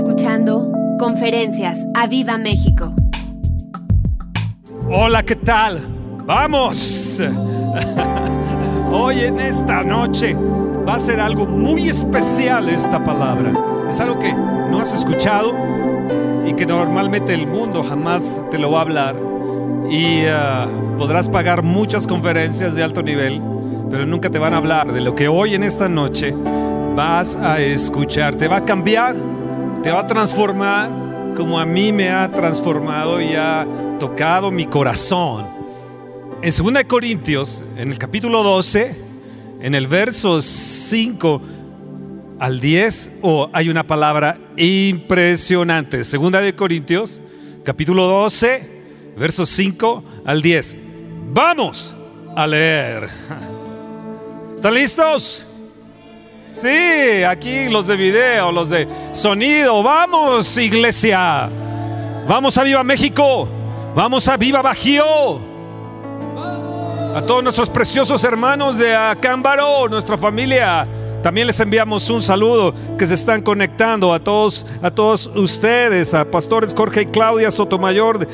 escuchando Conferencias a Viva México. Hola, ¿qué tal? Vamos. Hoy en esta noche va a ser algo muy especial esta palabra. Es algo que no has escuchado y que normalmente el mundo jamás te lo va a hablar. Y ah, podrás pagar muchas conferencias de alto nivel, pero nunca te van a hablar de lo que hoy en esta noche vas a escuchar. Te va a cambiar, te va a transformar como a mí me ha transformado y ha tocado mi corazón. En 2 Corintios, en el capítulo 12, en el verso 5 al 10, oh, hay una palabra impresionante. 2 de Corintios, capítulo 12, versos 5 al 10. Vamos a leer. ¿Están listos? Sí, aquí los de video, los de sonido. Vamos, iglesia. Vamos a Viva México. Vamos a Viva Bajío. A todos nuestros preciosos hermanos de Acámbaro, nuestra familia. También les enviamos un saludo que se están conectando a todos, a todos ustedes, a pastores Jorge y Claudia Sotomayor de,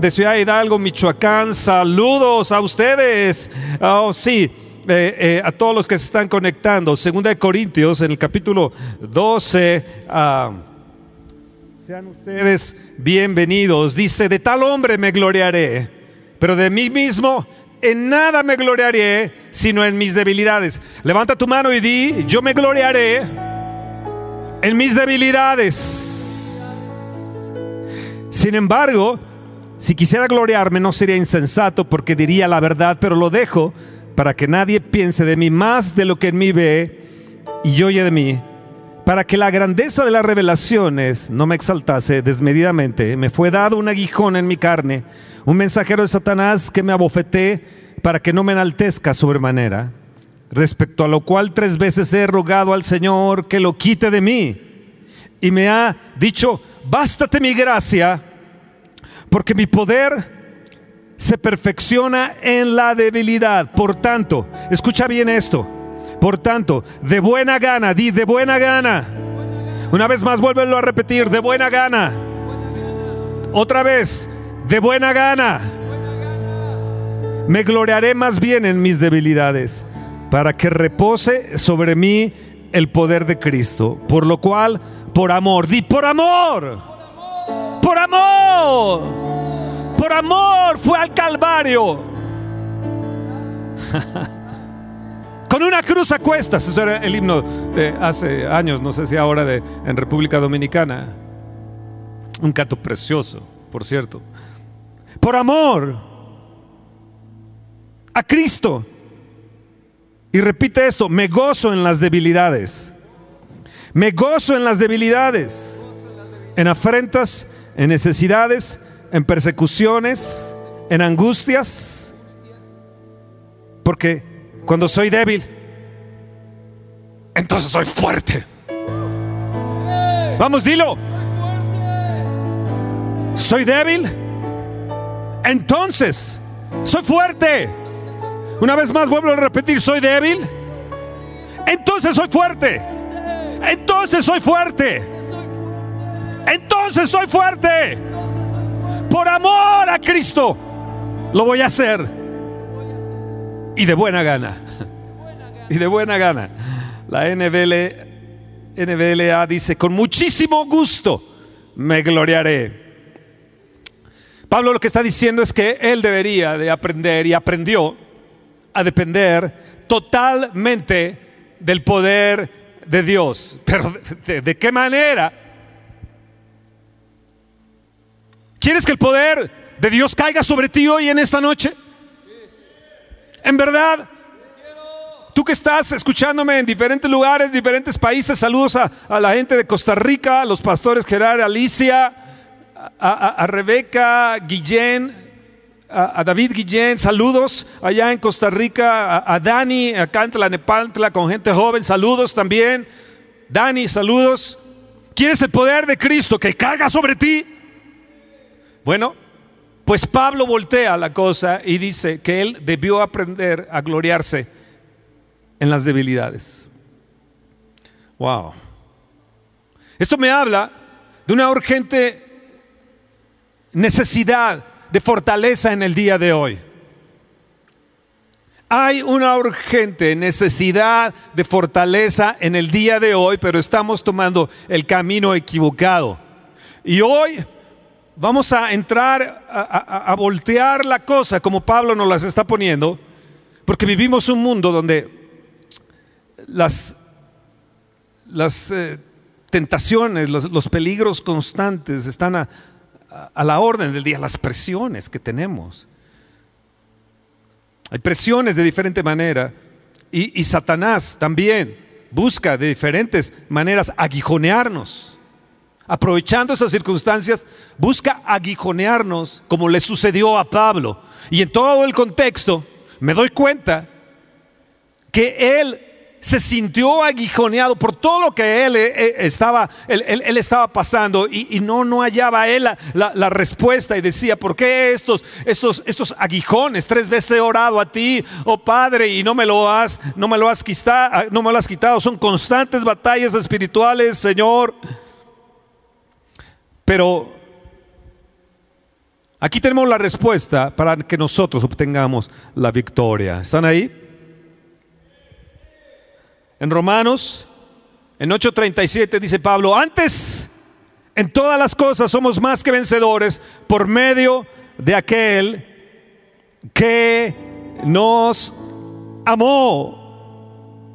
de Ciudad Hidalgo, Michoacán. Saludos a ustedes. Oh, sí. Eh, a todos los que se están conectando. Segunda de Corintios, en el capítulo 12. ah, sean ustedes bienvenidos. Dice, de tal hombre me gloriaré, pero de mí mismo en nada me gloriaré, sino en mis debilidades. Levanta tu mano y di, yo me gloriaré en mis debilidades. Sin embargo, si quisiera gloriarme no sería insensato porque diría la verdad, pero lo dejo para que nadie piense de mí más de lo que en mí ve y oye de mí, para que la grandeza de las revelaciones no me exaltase desmedidamente. Me fue dado un aguijón en mi carne, un mensajero de Satanás que me abofeté para que no me enaltezca sobremanera. Respecto a lo cual tres veces he rogado al Señor que lo quite de mí. Y me ha dicho, bástate mi gracia, porque mi poder se perfecciona en la debilidad. Por tanto, escucha bien esto. Por tanto, de buena gana, di de buena gana. Una vez más, vuélvelo a repetir, de buena gana. Otra vez, de buena gana. Me gloriaré más bien en mis debilidades, para que repose sobre mí el poder de Cristo. Por lo cual, por amor, di por amor. Por amor por amor fue al Calvario. Con una cruz a cuestas. Eso era el himno de hace años, no sé si ahora de, en República Dominicana. Un canto precioso, por cierto. Por amor a Cristo. Y repite esto, me gozo en las debilidades. Me gozo en las debilidades. En afrentas, en necesidades, en persecuciones, en angustias, porque cuando soy débil, entonces soy fuerte. Vamos, dilo. Soy débil, entonces soy fuerte. Una vez más vuelvo a repetir, soy débil, entonces soy fuerte. Entonces soy fuerte. Entonces soy fuerte por amor a Cristo, lo voy a hacer. Y de buena gana. Y de buena gana. La NBL, NBLA dice, con muchísimo gusto me gloriaré. Pablo lo que está diciendo es que él debería de aprender y aprendió a depender totalmente del poder de Dios. Pero ¿de, de qué manera? ¿Quieres que el poder de Dios caiga sobre ti hoy en esta noche? En verdad, tú que estás escuchándome en diferentes lugares, diferentes países, saludos a, a la gente de Costa Rica, a los pastores Gerard, Alicia, a, a, a Rebeca, Guillén, a, David Guillén, saludos allá en Costa Rica, a, Dani, acá en Tlanepantla con gente joven, saludos también. Dani, saludos. ¿Quieres el poder de Cristo que caiga sobre ti? Bueno, pues Pablo voltea la cosa y dice que él debió aprender a gloriarse en las debilidades. Wow. Esto me habla de una urgente necesidad de fortaleza en el día de hoy. Hay una urgente necesidad de fortaleza en el día de hoy, pero estamos tomando el camino equivocado. Y hoy vamos a entrar a, voltear la cosa como Pablo nos las está poniendo, porque vivimos un mundo donde las, eh, tentaciones, los, peligros constantes están a, a la orden del día, las presiones que tenemos. Hay presiones de diferente manera y, y, Satanás también busca de diferentes maneras aguijonearnos. Aprovechando esas circunstancias, busca aguijonearnos como le sucedió a Pablo. Y en todo el contexto me doy cuenta que él se sintió aguijoneado por todo lo que él, eh, eh, estaba, él, estaba pasando y, no, no hallaba él la, respuesta y decía, ¿por qué estos, estos, estos aguijones? Tres veces he orado a ti, oh Padre, y no me lo has, no me lo has quitado, ah, no me lo has quitado. Son constantes batallas espirituales, Señor. Pero aquí tenemos la respuesta para que nosotros obtengamos la victoria. ¿Están ahí? En Romanos, en 8:37 dice Pablo, antes en todas las cosas somos más que vencedores por medio de aquel que nos amó.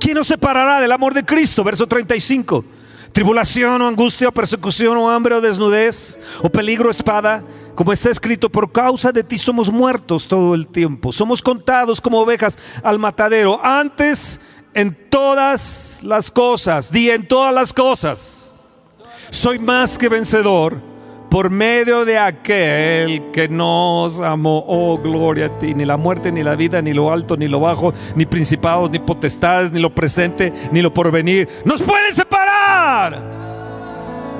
¿Quién nos separará del amor de Cristo? Verso 35. Tribulación o angustia o persecución o hambre o desnudez o peligro espada. Como está escrito, por causa de ti somos muertos todo el tiempo. Somos contados como ovejas al matadero. Antes en todas las cosas, di en todas las cosas, soy más que vencedor por medio de aquel que nos amó. Oh, gloria a ti. Ni la muerte, ni la vida, ni lo alto, ni lo bajo, ni principados, ni potestades, ni lo presente, ni lo porvenir. Nos pueden separar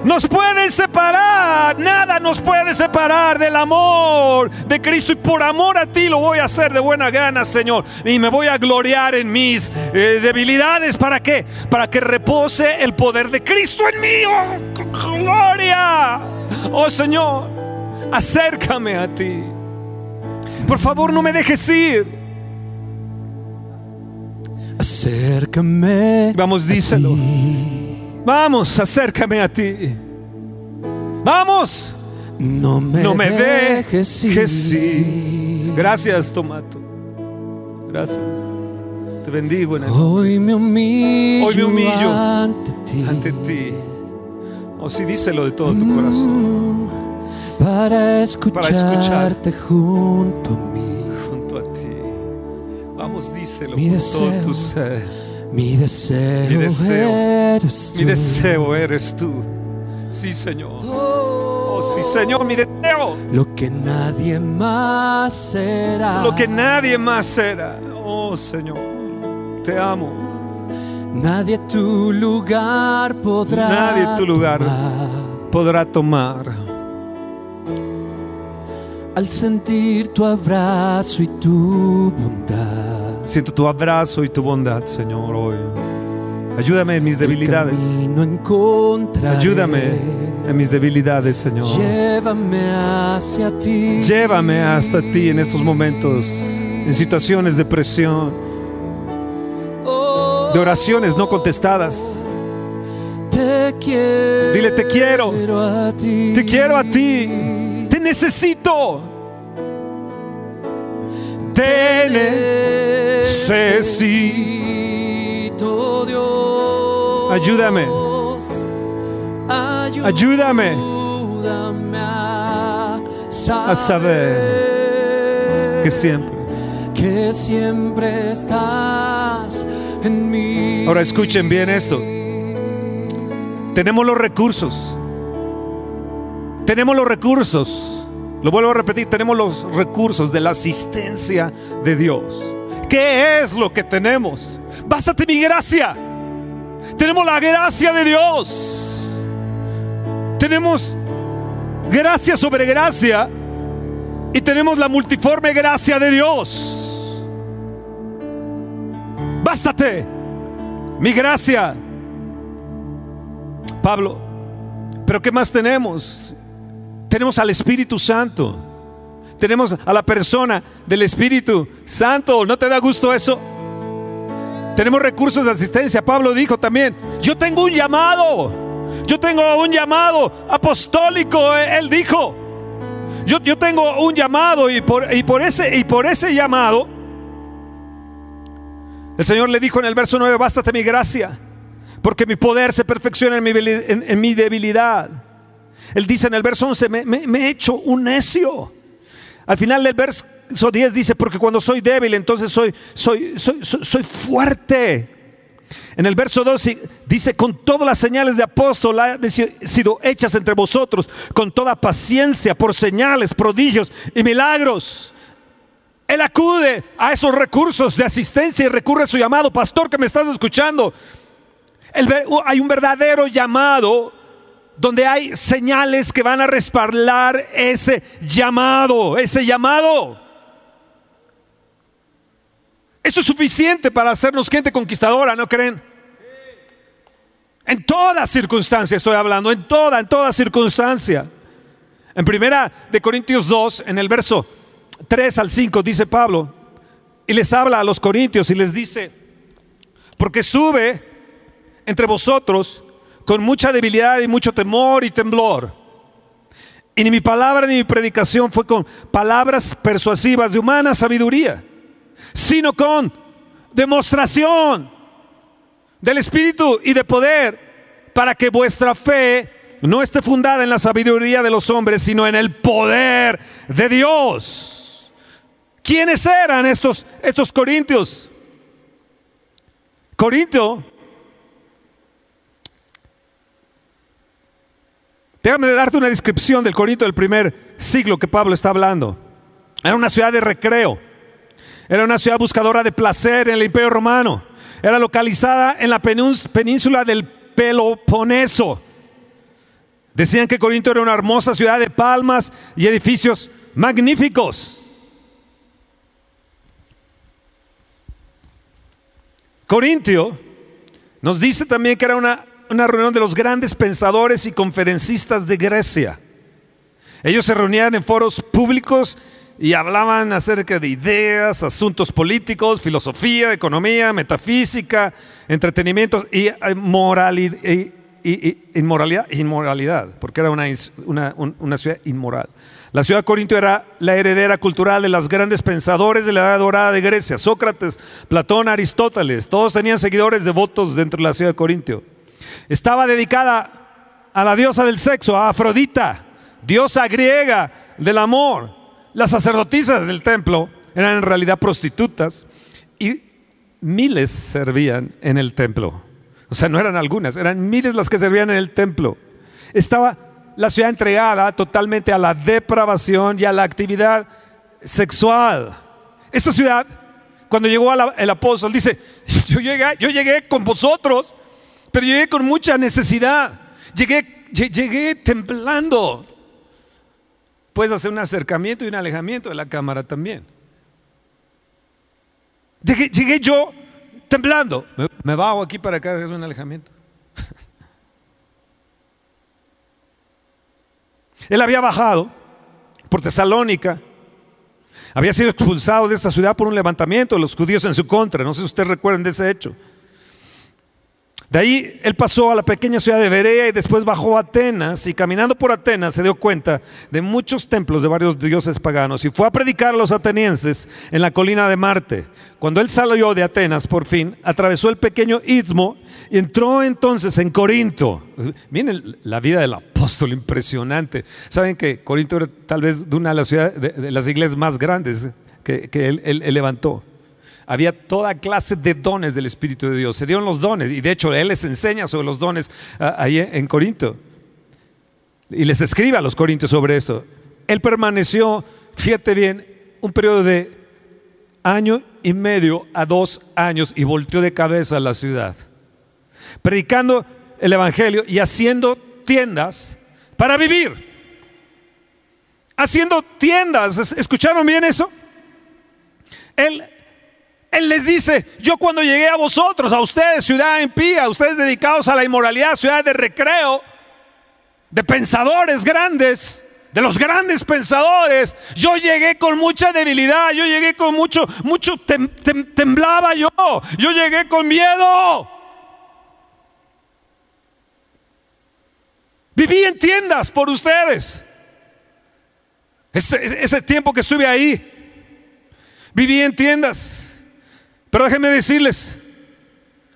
nos puede separar, nada nos puede separar del amor de Cristo y por amor a ti lo voy a hacer de buena gana, Señor. Y me voy a gloriar en mis eh, debilidades. ¿Para qué? Para que repose el poder de Cristo en mí. Oh, gloria. Oh Señor, acércame a ti. Por favor, no me dejes ir. Acércame. Vamos, díselo. Vamos, acércame a ti. Vamos. No me, no me dejes, ir. Gracias, Tomato. Gracias. Te bendigo en el Hoy me humillo, Hoy me humillo ante ti. Ante ti. Oh, sí, díselo de todo tu corazón. Mm, para escucharte junto a mí. Junto a ti. Vamos, díselo mi con deseo, todo tu ser. Mi deseo, mi deseo, eres tú. Mi deseo eres tú. Sí, Señor. Oh, sí, Señor, mi deseo. Lo que nadie más será. Lo que nadie más será. Oh, Señor, te amo. Nadie tu lugar podrá Nadie tu lugar podrá tomar. Al sentir tu abrazo y tu bondad. Siento tu abrazo y tu bondad, Señor, hoy. Ayúdame en mis debilidades. Ayúdame en mis debilidades, Señor. Llévame hacia ti. Llévame hasta ti en estos momentos, en situaciones de presión, de oraciones no contestadas. Te quiero. Dile, te quiero. Te quiero a ti. Te necesito. Te necesito, Dios. Ayúdame. Ayúdame a saber que siempre, que siempre estás en mí. Ahora escuchen bien esto. Tenemos los recursos. Tenemos los recursos lo vuelvo a repetir, tenemos los recursos de la asistencia de Dios. ¿Qué es lo que tenemos? Bástate mi gracia. Tenemos la gracia de Dios. Tenemos gracia sobre gracia y tenemos la multiforme gracia de Dios. Bástate mi gracia. Pablo Pero ¿qué más tenemos? Tenemos al Espíritu Santo. Tenemos a la persona del Espíritu Santo. ¿No te da gusto eso? Tenemos recursos de asistencia. Pablo dijo también, yo tengo un llamado. Yo tengo un llamado apostólico. Él dijo, yo, yo tengo un llamado y por, y, por ese, y por ese llamado, el Señor le dijo en el verso 9, bástate mi gracia porque mi poder se perfecciona en mi, debilidad. Él dice en el verso 11, me, he hecho un necio. Al final del verso 10 dice, porque cuando soy débil, entonces soy, soy, soy, soy, fuerte. En el verso 12 dice, con todas las señales de apóstol han sido hechas entre vosotros, con toda paciencia, por señales, prodigios y milagros. Él acude a esos recursos de asistencia y recurre a su llamado. Pastor que me estás escuchando, hay un verdadero llamado donde hay señales que van a respaldar ese llamado, ese llamado. Esto es suficiente para hacernos gente conquistadora, ¿no creen? En toda circunstancia estoy hablando, en toda, en toda circunstancia. En primera de Corintios 2, en el verso 3 al 5, dice Pablo, y les habla a los corintios y les dice, porque estuve entre vosotros con mucha debilidad y mucho temor y temblor. Y ni mi palabra ni mi predicación fue con palabras persuasivas de humana sabiduría, sino con demostración del Espíritu y de poder, para que vuestra fe no esté fundada en la sabiduría de los hombres, sino en el poder de Dios. ¿Quiénes eran estos, estos corintios? Corintio Déjame darte una descripción del Corinto del primer siglo que Pablo está hablando. Era una ciudad de recreo. Era una ciudad buscadora de placer en el Imperio Romano. Era localizada en la península del Peloponeso. Decían que Corinto era una hermosa ciudad de palmas y edificios magníficos. Corintio nos dice también que era una una reunión de los grandes pensadores y conferencistas de Grecia. Ellos se reunían en foros públicos y hablaban acerca de ideas, asuntos políticos, filosofía, economía, metafísica, entretenimiento y, eh, inmoralidad, inmoralidad, porque era una, una, ciudad inmoral. La ciudad de Corinto era la heredera cultural de los grandes pensadores de la Edad Dorada de Grecia, Sócrates, Platón, Aristóteles, todos tenían seguidores devotos dentro de la ciudad de Corinto. Estaba dedicada a la diosa del sexo, a Afrodita, diosa griega del amor. Las sacerdotisas del templo eran en realidad prostitutas y miles servían en el templo. O sea, no eran algunas, eran miles las que servían en el templo. Estaba la ciudad entregada totalmente a la depravación y a la actividad sexual. Esta ciudad, cuando llegó el apóstol, dice, yo llegué, yo llegué con vosotros pero llegué con mucha necesidad. Llegué, llegué temblando. Puedes hacer un acercamiento y un alejamiento de la cámara también. Llegué, yo temblando. Me, bajo aquí para que hagas un alejamiento. Él había bajado por Tesalónica. Había sido expulsado de esta ciudad por un levantamiento de los judíos en su contra. No sé si ustedes recuerdan de ese hecho. De ahí él pasó a la pequeña ciudad de Berea y después bajó a Atenas y caminando por Atenas se dio cuenta de muchos templos de varios dioses paganos y fue a predicar a los atenienses en la colina de Marte. Cuando él salió de Atenas por fin, atravesó el pequeño istmo y entró entonces en Corinto. Miren la vida del apóstol impresionante. Saben que Corinto era tal vez una de las, de, las iglesias más grandes que, él levantó había toda clase de dones del Espíritu de Dios. Se dieron los dones y de hecho Él les enseña sobre los dones ah, ahí en Corinto. Y les escribe a los corintios sobre esto. Él permaneció, fíjate bien, un periodo de año y medio a dos años y volteó de cabeza a la ciudad, predicando el Evangelio y haciendo tiendas para vivir. Haciendo tiendas, ¿escucharon bien eso? Él él les dice, yo cuando llegué a vosotros, a ustedes, ciudad impía, a ustedes dedicados a la inmoralidad, ciudad de recreo, de pensadores grandes, de los grandes pensadores. Yo llegué con mucha debilidad, yo llegué con mucho, mucho, temblaba yo, yo llegué con miedo. Viví en tiendas por ustedes. Ese, ese tiempo que estuve ahí, viví en tiendas. Pero déjenme decirles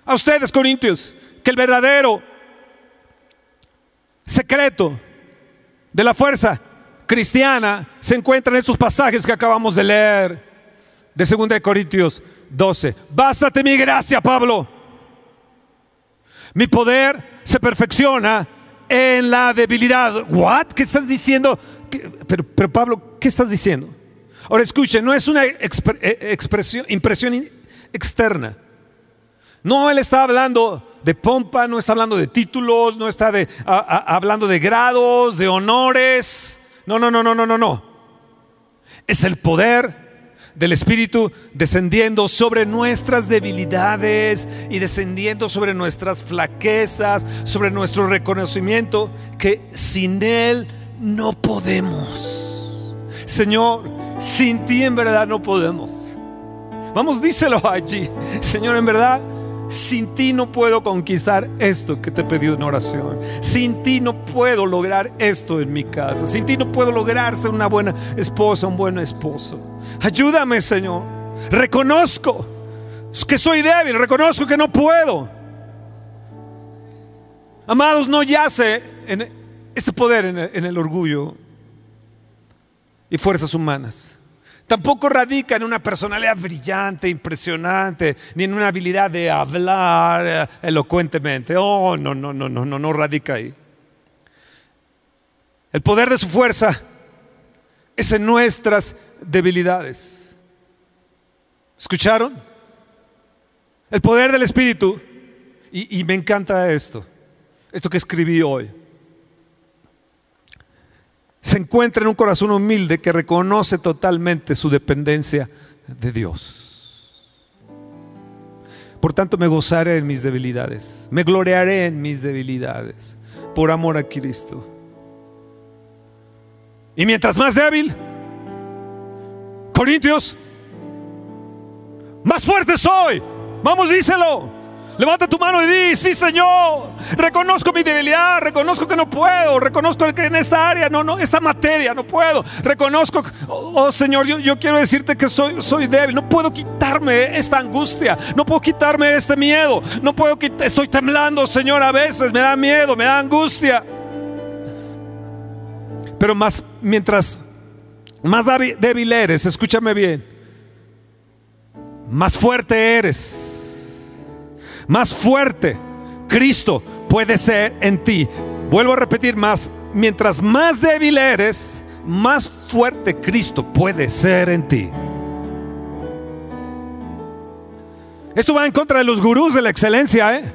a ustedes, Corintios, que el verdadero secreto de la fuerza cristiana se encuentra en estos pasajes que acabamos de leer de 2 Corintios 12. Bástate mi gracia, Pablo. Mi poder se perfecciona en la debilidad. ¿What? ¿Qué estás diciendo? Pero, pero Pablo, ¿qué estás diciendo? Ahora escuchen, no es una eh, expresión, impresión externa. No, él está hablando de pompa, no está hablando de títulos, no está hablando de grados, de honores. No, no, no, no, no, no, no. Es el poder del Espíritu descendiendo sobre nuestras debilidades y descendiendo sobre nuestras flaquezas, sobre nuestro reconocimiento que sin Él no podemos. Señor, sin ti en verdad no podemos. Vamos, díselo allí. Señor, en verdad sin ti no puedo conquistar esto que te he pedido en oración. Sin ti no puedo lograr esto en mi casa. Sin ti no puedo lograr ser una buena esposa, un buen esposo. Ayúdame, Señor. Reconozco que soy débil, reconozco que no puedo. Amados, no yace en este poder en el orgullo y fuerzas humanas. Tampoco radica en una personalidad brillante, impresionante, ni en una habilidad de hablar eh, elocuentemente. Oh, no, no, no, no, no, no radica ahí. El poder de su fuerza es en nuestras debilidades. ¿Escucharon? El poder del Espíritu, y, y me encanta esto, esto que escribí hoy se encuentra en un corazón humilde que reconoce totalmente su dependencia de Dios. Por tanto, me gozaré en mis debilidades, me gloriaré en mis debilidades, por amor a Cristo. Y mientras más débil, Corintios, más fuerte soy. Vamos, díselo. Levanta tu mano y di, sí Señor, reconozco mi debilidad, reconozco que no puedo, reconozco que en esta área, no, no, esta materia no puedo, reconozco, oh, Señor, yo, yo, quiero decirte que soy, soy débil, no puedo quitarme esta angustia, no puedo quitarme este miedo, no puedo quitar, estoy temblando Señor a veces, me da miedo, me da angustia. Pero más, mientras más débil eres, escúchame bien, más fuerte eres más fuerte Cristo puede ser en ti. Vuelvo a repetir más, mientras más débil eres, más fuerte Cristo puede ser en ti. Esto va en contra de los gurús de la excelencia, ¿eh?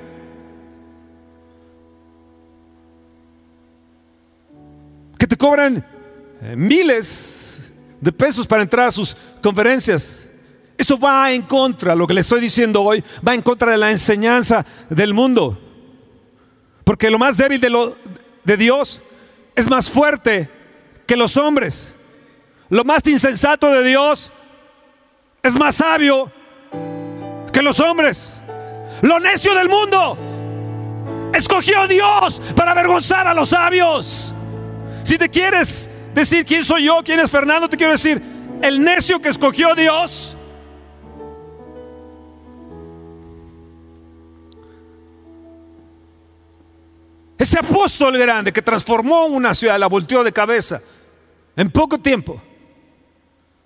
Que te cobran eh, miles de pesos para entrar a sus conferencias. Esto va en contra, lo que le estoy diciendo hoy, va en contra de la enseñanza del mundo. Porque lo más débil de, Dios es más fuerte que los hombres. Lo más insensato de Dios es más sabio que los hombres. Lo necio del mundo escogió Dios para avergonzar a los sabios. Si te quieres decir quién soy yo, quién es Fernando, te quiero decir, el necio que escogió Dios Ese apóstol grande que transformó una ciudad, la volteó de cabeza en poco tiempo.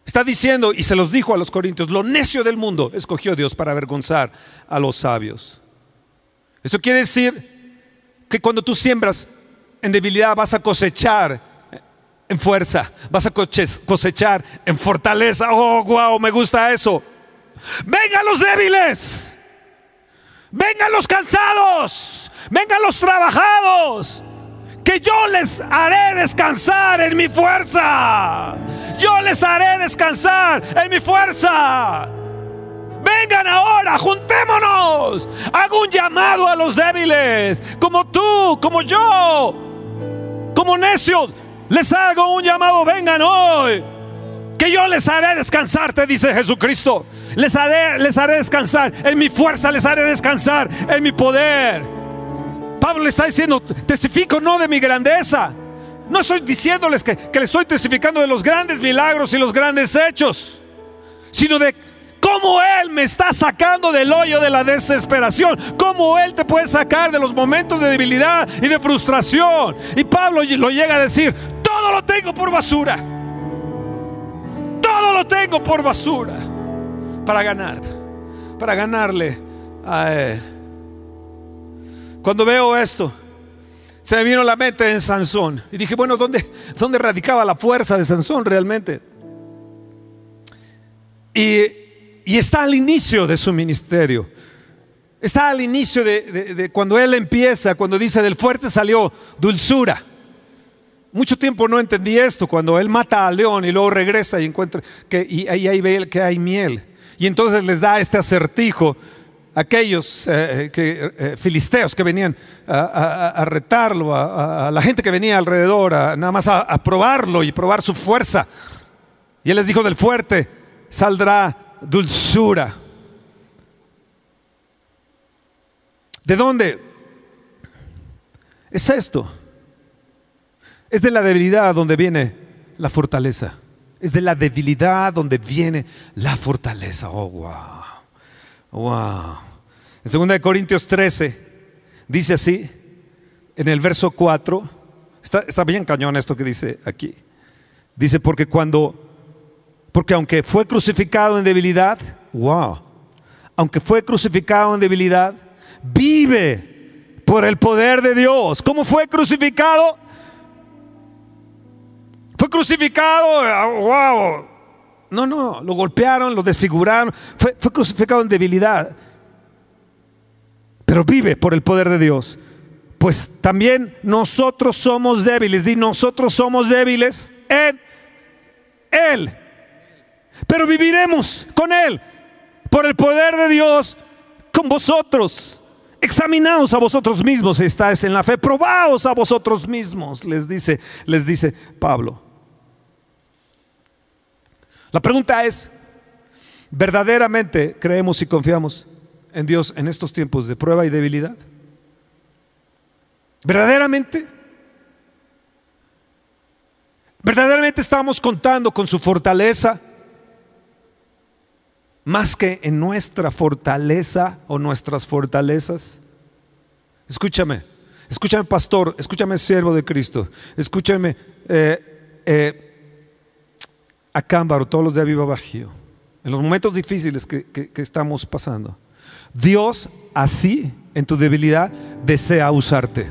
Está diciendo, y se los dijo a los corintios, lo necio del mundo escogió Dios para avergonzar a los sabios. Esto quiere decir que cuando tú siembras en debilidad vas a cosechar en fuerza, vas a cosechar en fortaleza. Oh, wow, me gusta eso. Vengan los débiles, vengan los cansados vengan los trabajados, que yo les haré descansar en mi fuerza. Yo les haré descansar en mi fuerza. Vengan ahora, juntémonos. Hago un llamado a los débiles, como tú, como yo. como necios, les hago un llamado, vengan hoy. Que yo les haré descansar, te dice Jesucristo. Les haré, les haré descansar. En mi fuerza les haré descansar. En mi poder. Pablo le está diciendo, testifico no de mi grandeza. No estoy diciéndoles que, que le estoy testificando de los grandes milagros y los grandes hechos. Sino de cómo Él me está sacando del hoyo de la desesperación, cómo Él te puede sacar de los momentos de debilidad y de frustración. Y Pablo lo llega a decir, todo lo tengo por basura. Todo lo tengo por basura para ganar, para ganarle a Él. Cuando veo esto, se me vino la mente en Sansón. Y dije, bueno, ¿dónde, dónde radicaba la fuerza de Sansón realmente? Y, está al inicio de su ministerio. Está al inicio de, cuando él empieza, cuando dice del fuerte salió dulzura. Mucho tiempo no entendí esto, cuando él mata al león y luego regresa y encuentra que y ahí ve que hay miel. Y entonces les da este acertijo aquellos eh, que, eh, filisteos que venían a, retarlo, a, la gente que venía alrededor, nada más a, probarlo y probar su fuerza. Y él les dijo del fuerte saldrá dulzura. ¿De dónde? Es esto. Es de la debilidad donde viene la fortaleza. Es de la debilidad donde viene la fortaleza. Oh, wow. Wow. En 2 Corintios 13 dice así, en el verso 4, está, está bien cañón esto que dice aquí. Dice, porque cuando, porque aunque fue crucificado en debilidad, wow, aunque fue crucificado en debilidad, vive por el poder de Dios. ¿Cómo fue crucificado? Fue crucificado, ah, wow. No, no, lo golpearon, lo desfiguraron. Fue, fue crucificado en debilidad. Pero vive por el poder de Dios. Pues también nosotros somos débiles. Di, nosotros somos débiles en Él. Pero viviremos con Él. Por el poder de Dios con vosotros. Examinaos a vosotros mismos, estáis en la fe, probaos a vosotros mismos, les dice, les dice Pablo. La pregunta es, ¿verdaderamente creemos y confiamos en Dios en estos tiempos de prueba y debilidad? ¿Verdaderamente? ¿Verdaderamente estamos contando con su fortaleza? Más que en nuestra fortaleza o nuestras fortalezas. Escúchame, escúchame pastor, escúchame siervo de Cristo, escúchame eh, eh, a Cámbaro, todos los de Aviva Bajío, en los momentos difíciles que, estamos pasando. Dios así, en tu debilidad, desea usarte.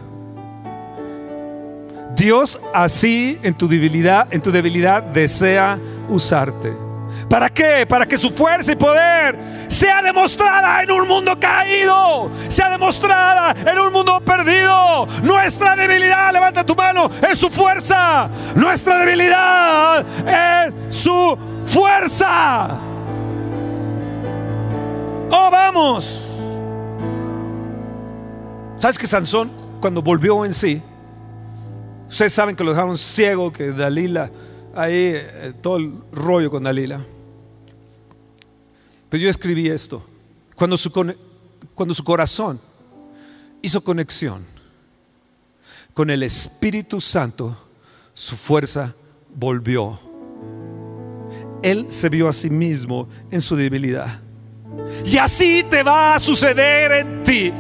Dios así en tu debilidad, en tu debilidad desea usarte. ¿Para qué? Para que su fuerza y poder sea demostrada en un mundo caído, sea demostrada en un mundo perdido. Nuestra debilidad, levanta tu mano, es su fuerza. Nuestra debilidad es su fuerza. Oh, vamos. ¿Sabes que Sansón, cuando volvió en sí, ustedes saben que lo dejaron ciego, que Dalila, ahí eh, todo el rollo con Dalila. Pero yo escribí esto. Cuando su, cuando su corazón hizo conexión con el Espíritu Santo, su fuerza volvió. Él se vio a sí mismo en su debilidad. Y así te va a suceder en ti.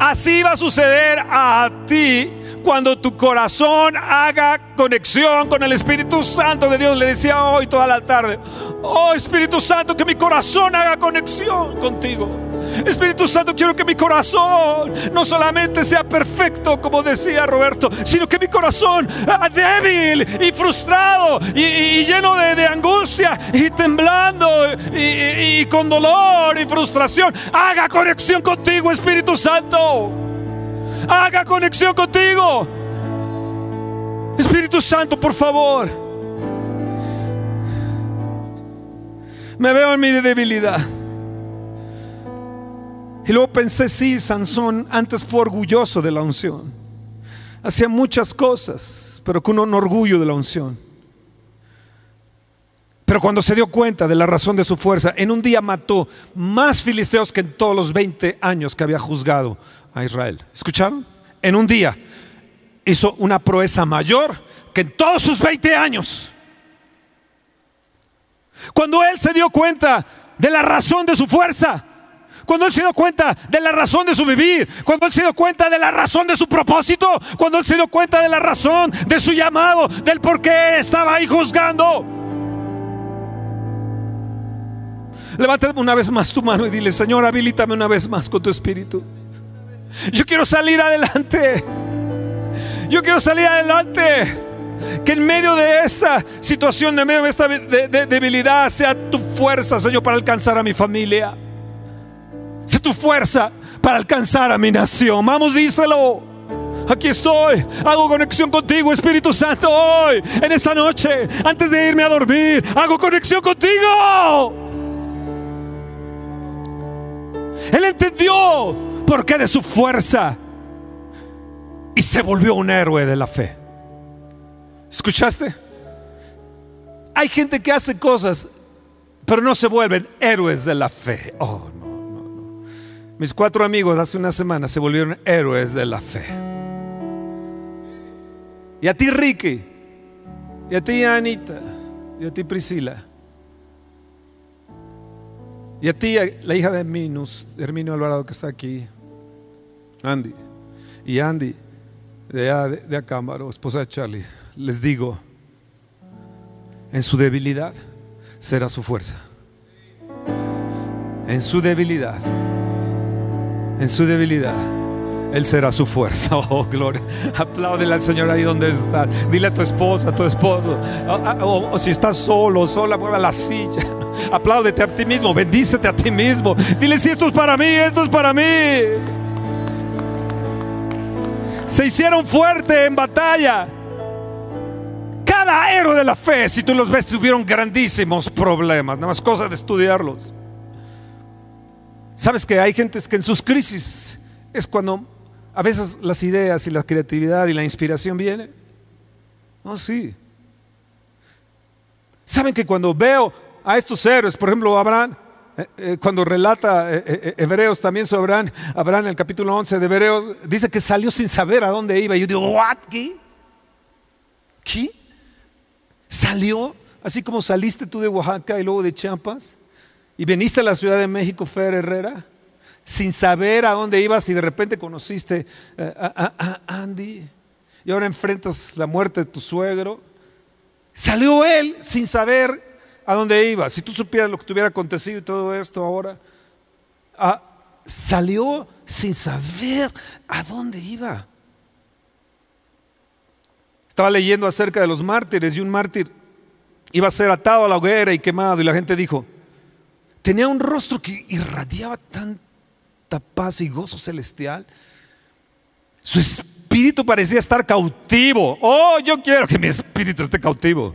Así va a suceder a ti cuando tu corazón haga conexión con el Espíritu Santo de Dios. Le decía hoy toda la tarde, oh Espíritu Santo, que mi corazón haga conexión contigo. Espíritu Santo, quiero que mi corazón no solamente sea perfecto, como decía Roberto, sino que mi corazón ah, débil y frustrado y, lleno de, angustia y temblando y, y con dolor y frustración, haga conexión contigo, Espíritu Santo. Haga conexión contigo. Espíritu Santo, por favor. Me veo en mi debilidad. Y luego pensé, sí, Sansón antes fue orgulloso de la unción. hacía muchas cosas, pero con un orgullo de la unción. Pero cuando se dio cuenta de la razón de su fuerza, en un día mató más filisteos que en todos los 20 años que había juzgado a Israel. ¿Escucharon? En un día hizo una proeza mayor que en todos sus 20 años. Cuando él se dio cuenta de la razón de su fuerza, cuando él se dio cuenta de la razón de su vivir, cuando él se dio cuenta de la razón de su propósito, cuando él se dio cuenta de la razón de su llamado, del por qué estaba ahí juzgando. Levanta una vez más tu mano y dile, Señor, habilítame una vez más con tu espíritu. Yo quiero salir adelante. Yo quiero salir adelante. Que en medio de esta situación, en medio de esta debilidad, sea tu fuerza, Señor, para alcanzar a mi familia. Tu fuerza para alcanzar a mi nación. Vamos, díselo. Aquí estoy. Hago conexión contigo, Espíritu Santo, hoy, en esta noche, antes de irme a dormir. Hago conexión contigo. Él entendió por qué de su fuerza y se volvió un héroe de la fe. ¿Escuchaste? Hay gente que hace cosas, pero no se vuelven héroes de la fe. Oh. Mis cuatro amigos hace una semana se volvieron héroes de la fe. Y a ti, Ricky, y a ti, Anita, y a ti, Priscila, y a ti, la hija de Minus, Herminio Alvarado, que está aquí, Andy, y Andy, de, de Acámbaro, esposa de Charlie. Les digo, en su debilidad será su fuerza. En su debilidad, en su debilidad, Él será su fuerza. Oh, gloria. Apláudele al Señor ahí donde está. Dile a tu esposa, a tu esposo. O, si estás solo, sola, mueva la silla. Apláudete a ti mismo, bendícete a ti mismo. Dile si esto es para mí, esto es para mí. Se hicieron fuerte en batalla cada héroe de la fe, si tú los ves, tuvieron grandísimos problemas, nada más cosa de estudiarlos. Sabes que hay gentes que en sus crisis es cuando a veces las ideas y la creatividad y la inspiración vienen. No, sí. Saben que cuando veo a estos héroes, por ejemplo, Abraham, eh, eh, cuando relata eh, Hebreos también sobre Abraham, Abraham en el capítulo 11 de Hebreos, dice que salió sin saber a dónde iba. Y yo digo, ¿what? ¿Qué? ¿Qué? Salió, así como saliste tú de Oaxaca y luego de Chiapas, y viniste a la Ciudad de México, Fer Herrera, sin saber a dónde ibas y de repente conociste eh, a, Andy y ahora enfrentas la muerte de tu suegro. Salió él sin saber a dónde iba. Si tú supieras lo que te hubiera acontecido y todo esto ahora, ah, salió sin saber a dónde iba. Estaba leyendo acerca de los mártires y un mártir iba a ser atado a la hoguera y quemado y la gente dijo, tenía un rostro que irradiaba tanta paz y gozo celestial. Su espíritu parecía estar cautivo. Oh, yo quiero que mi espíritu esté cautivo.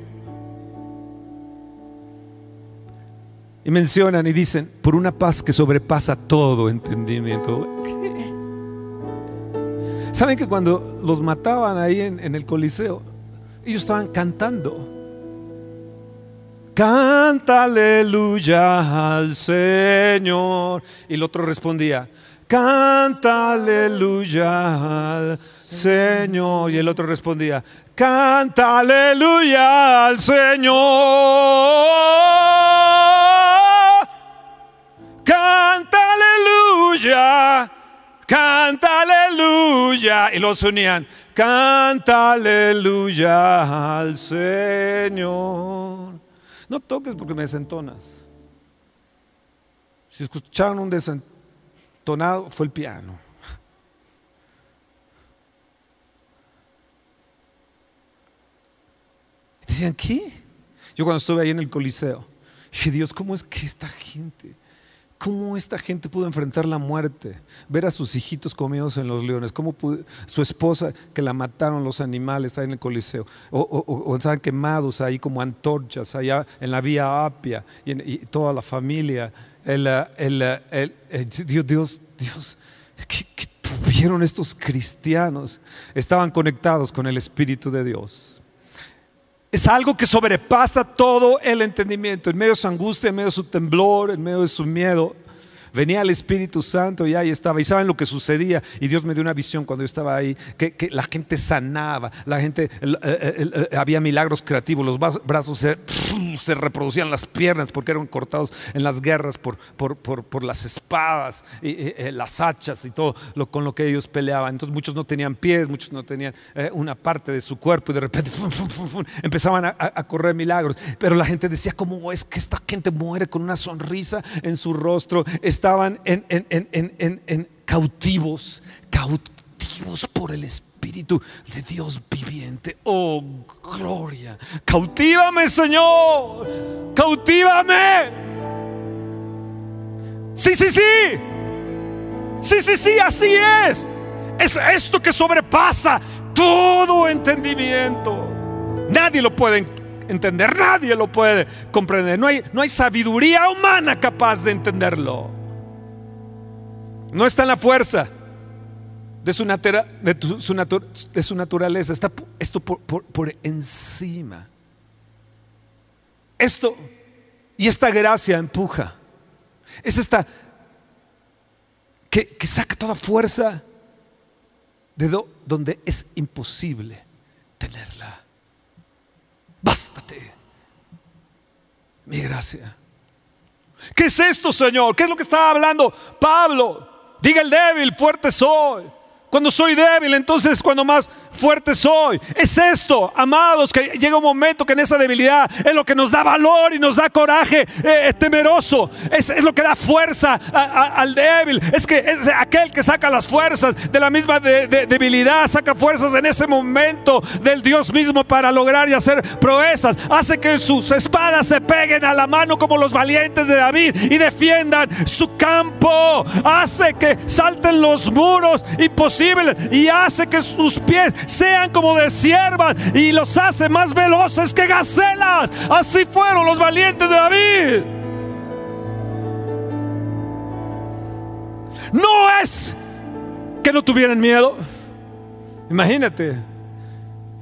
Y mencionan y dicen, por una paz que sobrepasa todo entendimiento. ¿Saben que cuando los mataban ahí en, el Coliseo, ellos estaban cantando? Canta aleluya al Señor. Y el otro respondía, canta aleluya al Señor. Y el otro respondía, canta aleluya al Señor. Canta aleluya canta aleluya. Y los unían, canta aleluya al Señor. No toques porque me desentonas. Si escucharon un desentonado, fue el piano. Decían, ¿qué? Yo cuando estuve ahí en el Coliseo, dije, Dios, ¿cómo es que esta gente cómo esta gente pudo enfrentar la muerte, ver a sus hijitos comidos en los leones, cómo su esposa que la mataron los animales ahí en el Coliseo, o, estaban quemados ahí como antorchas allá en la vía Apia y, toda la familia. El, Dios, Dios, Dios, ¿qué, tuvieron estos cristianos? Estaban conectados con el Espíritu de Dios. Es algo que sobrepasa todo el entendimiento. En medio de su angustia, en medio de su temblor, en medio de su miedo, venía el Espíritu Santo y ahí estaba. Y saben lo que sucedía. Y Dios me dio una visión cuando yo estaba ahí, que, la gente sanaba, la gente, había milagros creativos, los brazos se, reproducían las piernas porque eran cortados en las guerras por, por, las espadas, y, eh, las hachas y todo lo, con lo que ellos peleaban. Entonces muchos no tenían pies, muchos no tenían eh, una parte de su cuerpo y de repente empezaban a correr milagros. Pero la gente decía, ¿cómo es que esta gente muere con una sonrisa en su rostro? Estaban en, cautivos, cautivos por el Espíritu de Dios viviente. Oh, gloria. Cautívame, Señor. Cautívame. Sí, sí, sí. Sí, sí, sí, así es. Es esto que sobrepasa todo entendimiento. Nadie lo puede entender, nadie lo puede comprender. No hay, no hay sabiduría humana capaz de entenderlo. No está en la fuerza de su, de su, naturaleza. Está esto por, encima. Esto y esta gracia empuja. Es esta que, saca toda fuerza de donde es imposible tenerla. Bástate. Mi gracia. ¿Qué es esto, Señor? ¿Qué es lo que estaba hablando Pablo? Diga el débil, fuerte soy. Cuando soy débil, entonces cuando más fuerte soy. Es esto, amados, que llega un momento que en esa debilidad es lo que nos da valor y nos da coraje eh, temeroso. Es, lo que da fuerza al débil. Es que es aquel que saca las fuerzas de la misma debilidad, saca fuerzas en ese momento del Dios mismo para lograr y hacer proezas. Hace que sus espadas se peguen a la mano como los valientes de David y defiendan su campo. Hace que salten los muros imposibles y hace que sus pies sean como de siervas y los hace más veloces que gacelas. Así fueron los valientes de David. No es que no tuvieran miedo. Imagínate,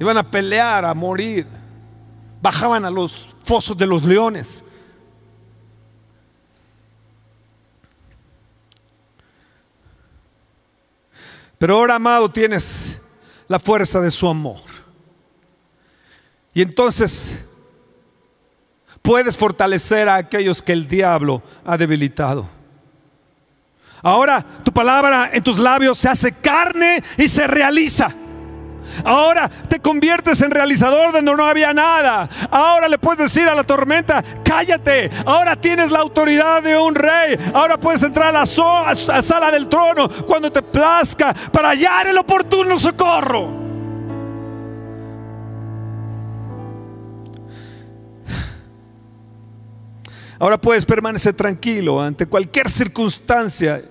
iban a pelear, a morir. Bajaban a los fosos de los leones. Pero ahora, amado, tienes la fuerza de su amor. Y entonces puedes fortalecer a aquellos que el diablo ha debilitado. Ahora tu palabra en tus labios se hace carne y se realiza. Ahora te conviertes en realizador donde no había nada. Ahora le puedes decir a la tormenta, cállate. Ahora tienes la autoridad de un rey. Ahora puedes entrar a la, sala del trono cuando te plazca para hallar el oportuno socorro. Ahora puedes permanecer tranquilo ante cualquier circunstancia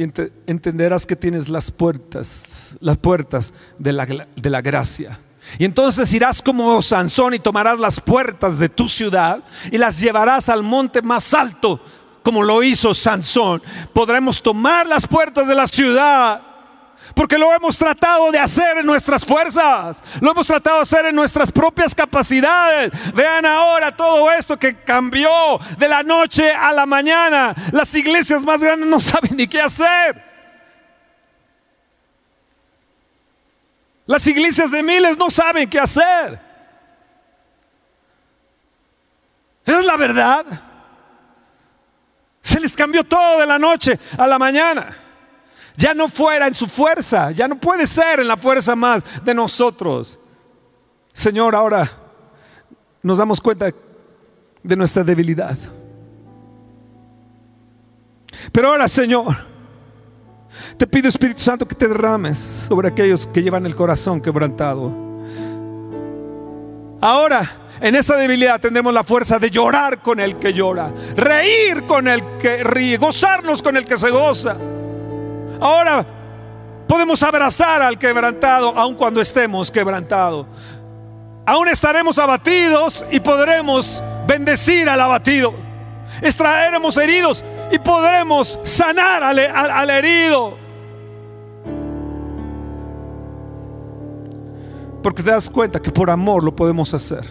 y entenderás que tienes las puertas, las puertas de la, de la gracia. Y entonces irás como Sansón y tomarás las puertas de tu ciudad y las llevarás al monte más alto, como lo hizo Sansón. Podremos tomar las puertas de la ciudad porque lo hemos tratado de hacer en nuestras fuerzas. Lo hemos tratado de hacer en nuestras propias capacidades. Vean ahora todo esto que cambió de la noche a la mañana. Las iglesias más grandes no saben ni qué hacer. Las iglesias de miles no saben qué hacer. Esa es la verdad. Se les cambió todo de la noche a la mañana ya no fuera en su fuerza, ya no puede ser en la fuerza más de nosotros. Señor, ahora nos damos cuenta de nuestra debilidad. Pero ahora, Señor, te pido Espíritu Santo que te derrames sobre aquellos que llevan el corazón quebrantado. Ahora, en esa debilidad tendremos la fuerza de llorar con el que llora, reír con el que ríe, gozarnos con el que se goza. Ahora podemos abrazar al quebrantado aun cuando estemos quebrantados. Aún estaremos abatidos y podremos bendecir al abatido. Extraeremos heridos y podremos sanar al, al herido. Porque te das cuenta que por amor lo podemos hacer.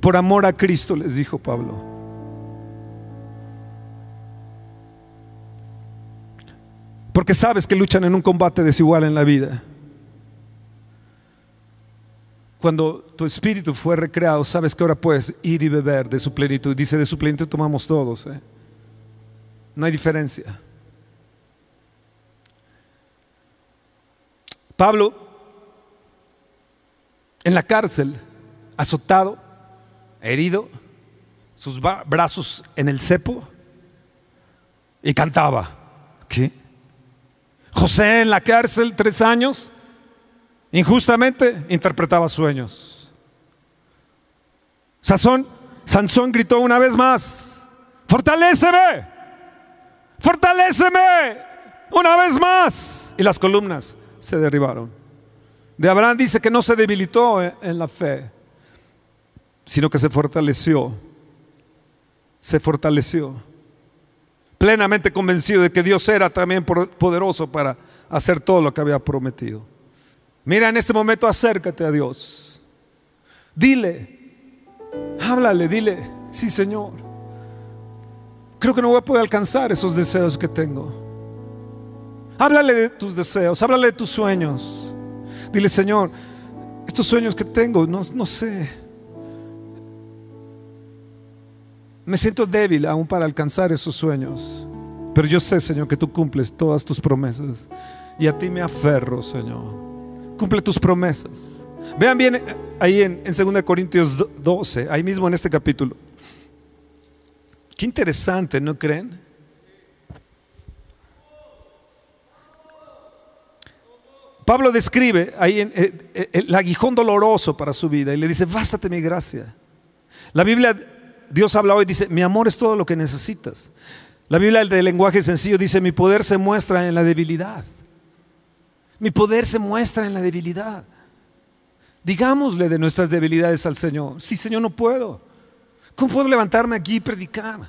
Por amor a Cristo, les dijo Pablo. Porque sabes que luchan en un combate desigual en la vida. Cuando tu espíritu fue recreado, sabes que ahora puedes ir y beber de su plenitud. Dice, de su plenitud tomamos todos. ¿eh? No hay diferencia. Pablo, en la cárcel, azotado, herido, sus brazos en el cepo, y cantaba. ¿Qué? José en la cárcel, tres años, injustamente interpretaba sueños. Sazón, Sansón gritó una vez más, fortaléceme, fortaléceme, una vez más. Y las columnas se derribaron. De Abraham dice que no se debilitó en la fe, sino que se fortaleció. Se fortaleció. Plenamente convencido de que Dios era también poderoso para hacer todo lo que había prometido. Mira, en este momento acércate a Dios. Dile, háblale, dile, sí Señor. Creo que no voy a poder alcanzar esos deseos que tengo. Háblale de tus deseos, háblale de tus sueños. Dile, Señor, estos sueños que tengo, no, no sé. Me siento débil aún para alcanzar esos sueños. Pero yo sé, Señor, que tú cumples todas tus promesas. Y a ti me aferro, Señor. Cumple tus promesas. Vean bien ahí en, en 2 Corintios 12, ahí mismo en este capítulo. Qué interesante, ¿no creen? Pablo describe ahí en, eh, eh, el aguijón doloroso para su vida y le dice, bástate mi gracia. La Biblia, Dios habla hoy, dice, mi amor es todo lo que necesitas. La Biblia del lenguaje sencillo dice, mi poder se muestra en la debilidad. Mi poder se muestra en la debilidad. Digámosle de nuestras debilidades al Señor. Sí, Señor, no puedo. ¿Cómo puedo levantarme aquí y predicar?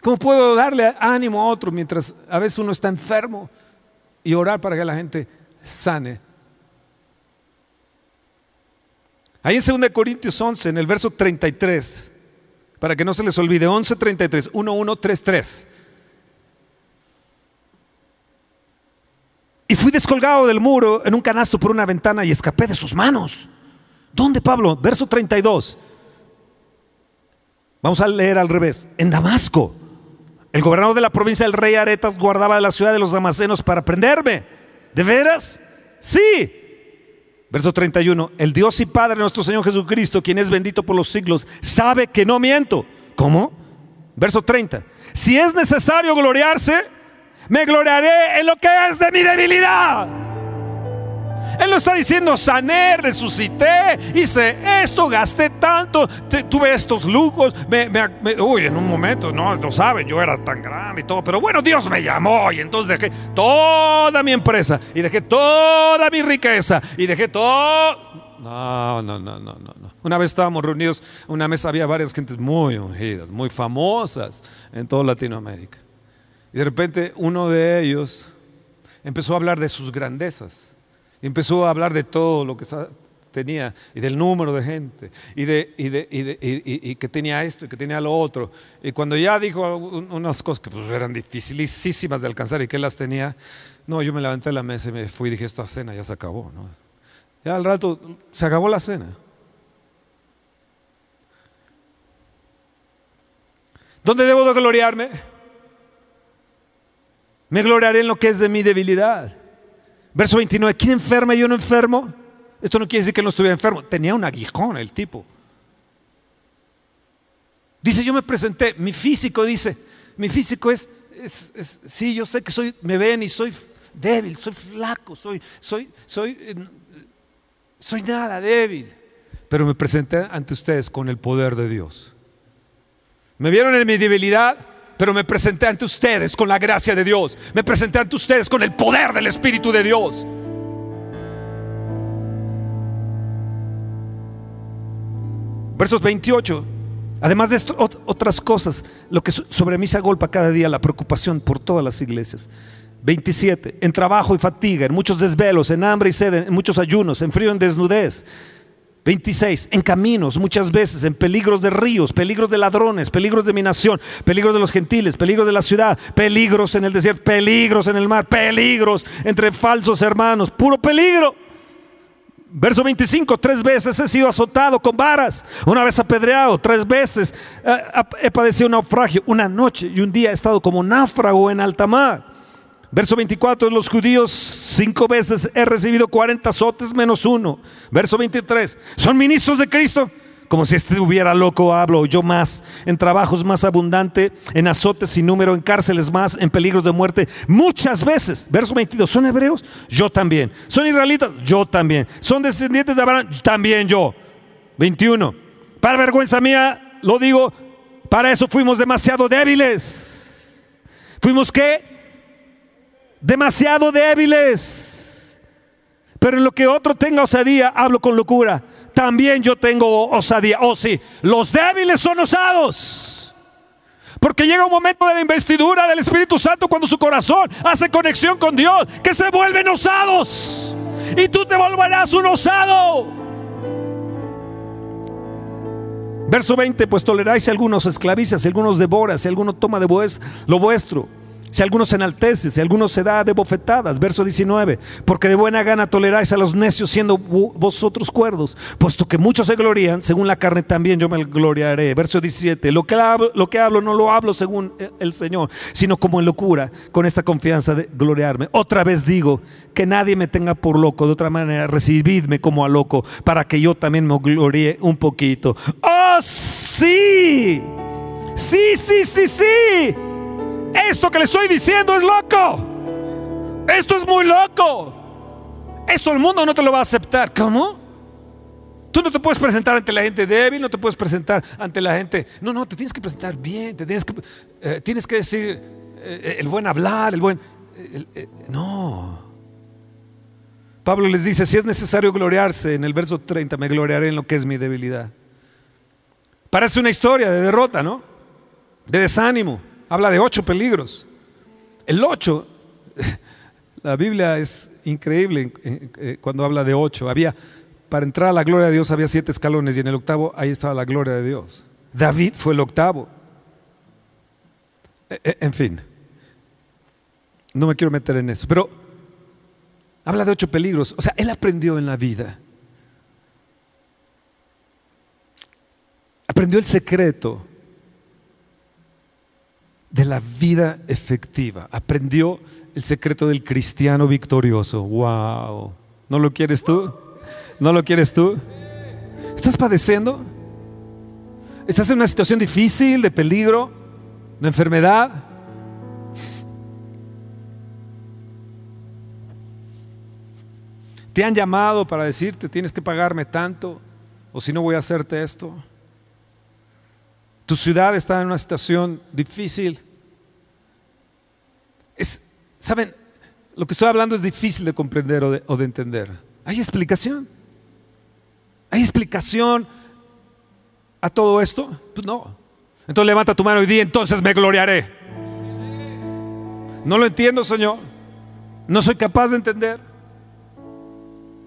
¿Cómo puedo darle ánimo a otro mientras a veces uno está enfermo? y orar para que la gente sane. Ahí en 2 Corintios 11, en el verso 33, para que no se les olvide, 11, 33, 1, 1, 3, 3. Y fui descolgado del muro en un canasto por una ventana y escapé de sus manos. ¿Dónde, Pablo? Verso 32. Vamos a leer al revés. En Damasco el gobernador de la provincia del rey Aretas guardaba la ciudad de los Damasenos para prenderme. ¿De veras? Sí. Verso 31. El Dios y Padre nuestro Señor Jesucristo, quien es bendito por los siglos, sabe que no miento. ¿Cómo? Verso 30. Si es necesario gloriarse, me gloriaré en lo que es de mi debilidad. Él lo está diciendo, sané, resucité, hice esto, gasté tanto, tuve estos lujos. uy, en un momento, no, lo saben, yo era tan grande y todo, pero bueno, Dios me llamó y entonces dejé toda mi empresa y dejé toda mi riqueza y dejé todo. No, no, no, no, no. Una vez estábamos reunidos, una mesa había varias gentes muy ungidas, muy famosas en toda Latinoamérica. Y de repente uno de ellos empezó a hablar de sus grandezas. Y empezó a hablar de todo lo que tenía y del número de gente y, de, y, de, y, que tenía esto y que tenía lo otro. Y cuando ya dijo unas cosas que pues eran dificilísimas de alcanzar y que él las tenía, no, yo me levanté de la mesa y me fui y dije, esta cena ya se acabó. ¿no? Ya al rato se acabó la cena. ¿Dónde debo de gloriarme? Me gloriaré en lo que es de mi debilidad. Verso 29, ¿quién enferma y yo no enfermo? Esto no quiere decir que no estuviera enfermo, tenía un aguijón el tipo. Dice, yo me presenté, mi físico dice, mi físico es, sí, yo sé que soy, me ven y soy débil, soy flaco, soy, soy, soy, eh, soy nada débil. Pero me presenté ante ustedes con el poder de Dios. Me vieron en mi debilidad, pero me presenté ante ustedes con la gracia de Dios. Me presenté ante ustedes con el poder del Espíritu de Dios. Versos 28. Además de otras cosas, lo que sobre mí se agolpa cada día, la preocupación por todas las iglesias. 27. En trabajo y fatiga, en muchos desvelos, en hambre y sed, en muchos ayunos, en frío y en desnudez. 26. En caminos, muchas veces, en peligros de ríos, peligros de ladrones, peligros de mi nación, peligros de los gentiles, peligros de la ciudad, peligros en el desierto, peligros en el mar, peligros entre falsos hermanos, puro peligro. Verso 25, tres veces he sido azotado con varas, una vez apedreado, tres veces eh, he padecido un naufragio, una noche y un día he estado como náufrago en alta mar. Verso 24, los judíos cinco veces he recibido 40 azotes menos uno. Verso 23, son ministros de Cristo. Como si estuviera loco, hablo yo más, en trabajos más abundante, en azotes sin número, en cárceles más, en peligros de muerte, muchas veces. Verso 22, ¿son hebreos? Yo también. ¿Son israelitas? Yo también. ¿Son descendientes de Abraham? También yo. 21, para vergüenza mía, lo digo, para eso fuimos demasiado débiles. ¿Fuimos qué? Demasiado débiles. Pero en lo que otro tenga osadía, hablo con locura. También yo tengo osadía. Oh sí, los débiles son osados. Porque llega un momento de la investidura del Espíritu Santo cuando su corazón hace conexión con Dios, que se vuelven osados. Y tú te volverás un osado. Verso 20, pues toleráis si algunos esclavizan, si algunos devoran, si alguno toma de lo vuestro. Si alguno se enaltece, si alguno se da de bofetadas, verso 19, porque de buena gana toleráis a los necios siendo vosotros cuerdos, puesto que muchos se glorían, según la carne también yo me gloriaré. Verso 17, lo que, hablo, lo que hablo no lo hablo según el Señor, sino como en locura, con esta confianza de gloriarme. Otra vez digo, que nadie me tenga por loco, de otra manera recibidme como a loco, para que yo también me gloríe un poquito. ¡Oh, sí! Sí, sí, sí, sí. Esto que le estoy diciendo es loco. Esto es muy loco. Esto el mundo no te lo va a aceptar. ¿Cómo? Tú no te puedes presentar ante la gente débil, no te puedes presentar ante la gente. No, no, te tienes que presentar bien, te tienes que, eh, tienes que decir eh, el buen hablar, el buen. no. Pablo les dice: si es necesario gloriarse, en el verso 30, me gloriaré en lo que es mi debilidad. Parece una historia de derrota, ¿no? De desánimo habla de ocho peligros. El ocho, la Biblia es increíble eh, cuando habla de ocho. Había, para entrar a la gloria de Dios había siete escalones y en el octavo ahí estaba la gloria de Dios. David fue el octavo. E, e, en fin, no me quiero meter en eso, pero habla de ocho peligros. O sea, él aprendió en la vida. Aprendió el secreto de la vida efectiva. Aprendió el secreto del cristiano victorioso. Wow. ¿No lo quieres tú? ¿No lo quieres tú? ¿Estás padeciendo? ¿Estás en una situación difícil, de peligro, de enfermedad? ¿Te han llamado para decirte tienes que pagarme tanto o si no voy a hacerte esto? Tu ciudad está en una situación difícil. Es, ¿Saben? Lo que estoy hablando es difícil de comprender o de, entender. ¿Hay explicación? ¿Hay explicación a todo esto? Pues no. Entonces levanta tu mano y di, entonces me gloriaré. No lo entiendo, Señor. No soy capaz de entender.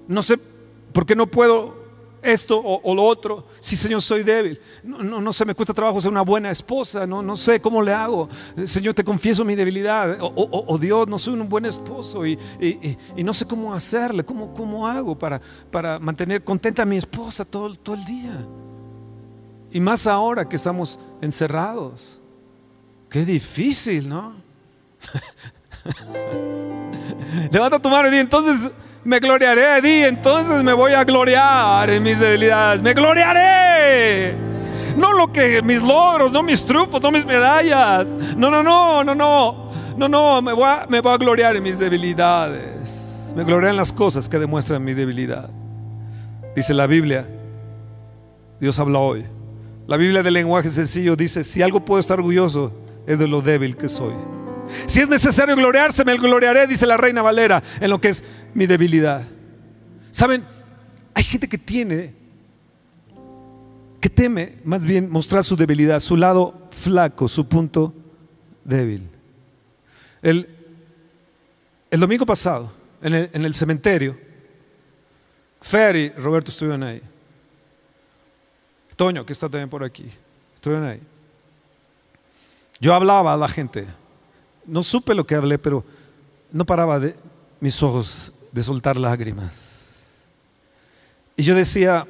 No sé por qué no puedo esto o, lo otro. Sí, Señor, soy débil. No, no, no sé, me cuesta trabajo ser una buena esposa. No, no sé cómo le hago. Señor, te confieso mi debilidad. O, Dios, no soy un buen esposo y, no sé cómo hacerle. ¿Cómo, cómo hago para, para mantener contenta a mi esposa todo, todo el día? Y más ahora que estamos encerrados. Qué difícil, ¿no? Levanta tu mano y entonces me gloriaré, di, entonces me voy a gloriar en mis debilidades. Me gloriaré. No lo que mis logros, no mis triunfos, no mis medallas. No, no, no, no, no. No, no, me voy a, me voy a gloriar en mis debilidades. Me gloriaré en las cosas que demuestran mi debilidad. Dice la Biblia. Dios habla hoy. La Biblia del lenguaje sencillo dice, si algo puedo estar orgulloso, es de lo débil que soy. Si es necesario gloriarse, me gloriaré, dice la reina Valera, en lo que es mi debilidad. Saben, hay gente que tiene, que teme más bien mostrar su debilidad, su lado flaco, su punto débil. El, el domingo pasado, en el, en el cementerio, Fer y Roberto estuvieron ahí. Toño, que está también por aquí, estuvieron ahí. Yo hablaba a la gente. No supe lo que hablé, pero no paraba de mis ojos de soltar lágrimas. Y yo decía,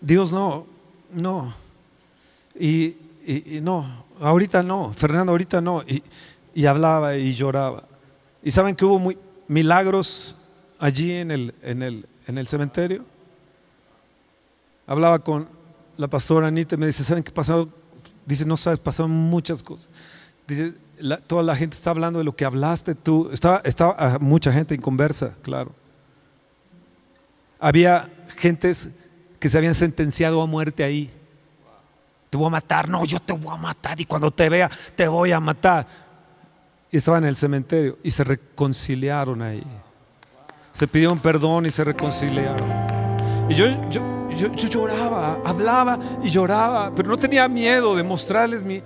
Dios no, no. Y, y- no, ahorita no, Fernando, ahorita no. Y, y hablaba y lloraba. Y saben que hubo muy, milagros allí en el, en, el, en el cementerio. Hablaba con la pastora Anita y me dice, ¿saben qué pasó? Dice, no sabes, pasaron muchas cosas. Dice, toda la gente está hablando de lo que hablaste tú. Estaba, estaba ah, mucha gente en conversa, claro. Había gentes que se habían sentenciado a muerte ahí. Te voy a matar, no, yo te voy a matar y cuando te vea te voy a matar. Y estaban en el cementerio y se reconciliaron ahí. Se pidieron perdón y se reconciliaron. Y yo, yo, yo lloraba, hablaba y lloraba, pero no tenía miedo de mostrarles mi,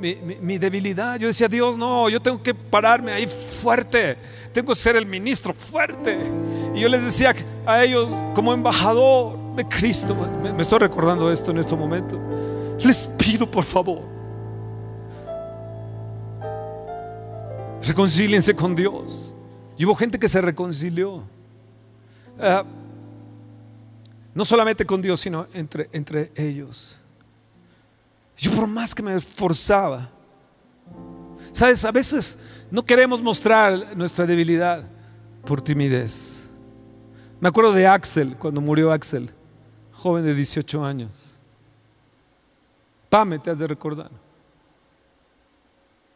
mi, mi- debilidad. Yo decía, Dios, no, yo tengo que pararme ahí fuerte, tengo que ser el ministro fuerte. Y yo les decía a ellos, como embajador de Cristo, me, estoy recordando esto en este momento, les pido por favor, reconcíliense con Dios. Y hubo gente que se reconcilió. Ah, no solamente con Dios, sino entre, entre ellos. Yo por más que me esforzaba, sabes, a veces no queremos mostrar nuestra debilidad por timidez. Me acuerdo de Axel, cuando murió Axel, joven de 18 años. Pame, te has de recordar.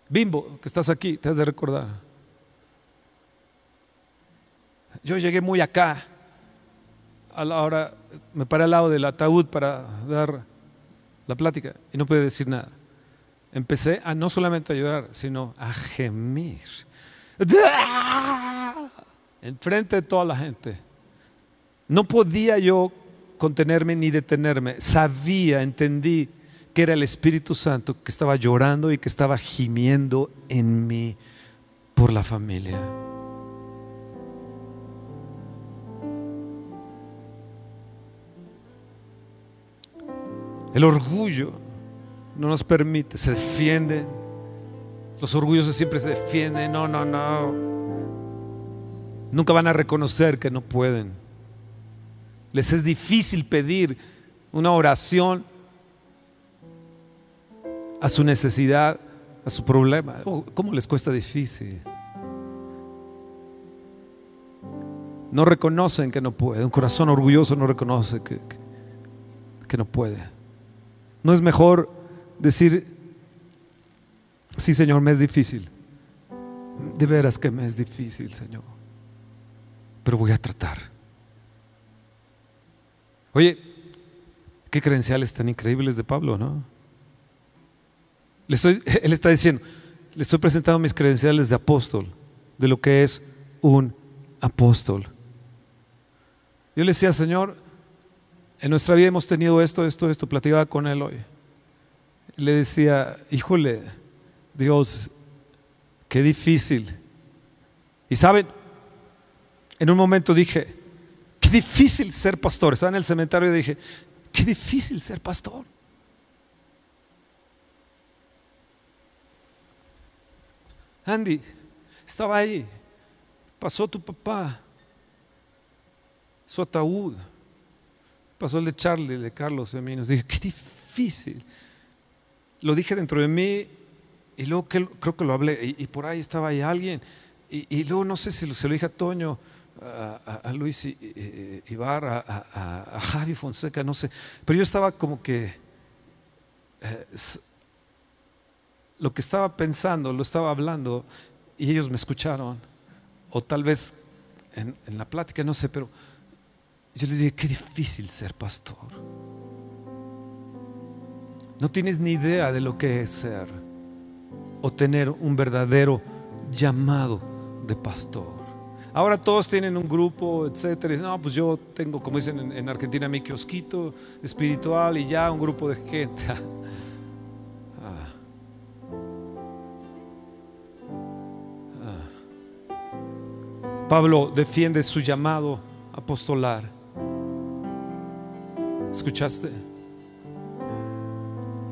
Bimbo, que estás aquí, te has de recordar. Yo llegué muy acá, a la hora, me paré al lado del ataúd para dar la plática y no pude decir nada. Empecé a no solamente a llorar, sino a gemir. Enfrente de toda la gente. No podía yo contenerme ni detenerme. Sabía, entendí que era el Espíritu Santo que estaba llorando y que estaba gimiendo en mí por la familia. El orgullo no nos permite, se defienden. Los orgullosos siempre se defienden. No, no, no. Nunca van a reconocer que no pueden. Les es difícil pedir una oración a su necesidad, a su problema. Oh, ¿Cómo les cuesta difícil? No reconocen que no puede. Un corazón orgulloso no reconoce que, que, que no puede. No es mejor decir, sí Señor, me es difícil. De veras que me es difícil, Señor. Pero voy a tratar. Oye, qué credenciales tan increíbles de Pablo, ¿no? Le estoy, él está diciendo, le estoy presentando mis credenciales de apóstol, de lo que es un apóstol. Yo le decía, Señor, en nuestra vida hemos tenido esto, esto, esto, platicaba con él hoy. Le decía, híjole, Dios, qué difícil. Y saben, en un momento dije, qué difícil ser pastor. Estaba en el cementerio y dije, qué difícil ser pastor. Andy, estaba ahí, pasó tu papá, su ataúd, pasó el de Charlie, el de Carlos, de mí, nos dije, qué difícil. Lo dije dentro de mí y luego creo que lo hablé y, por ahí estaba ahí alguien y, luego no sé si se lo dije a Toño, a, Luis Ibarra, a, a, Javi Fonseca, no sé, pero yo estaba como que eh, lo que estaba pensando, lo estaba hablando y ellos me escucharon o tal vez en, en la plática, no sé, pero yo les dije, qué difícil ser pastor. No tienes ni idea de lo que es ser o tener un verdadero llamado de pastor. Ahora todos tienen un grupo, etcétera. Y no, pues yo tengo, como dicen en, en, Argentina, mi kiosquito espiritual y ya un grupo de gente. Ah. Ah. Pablo defiende su llamado apostolar. ¿Escuchaste?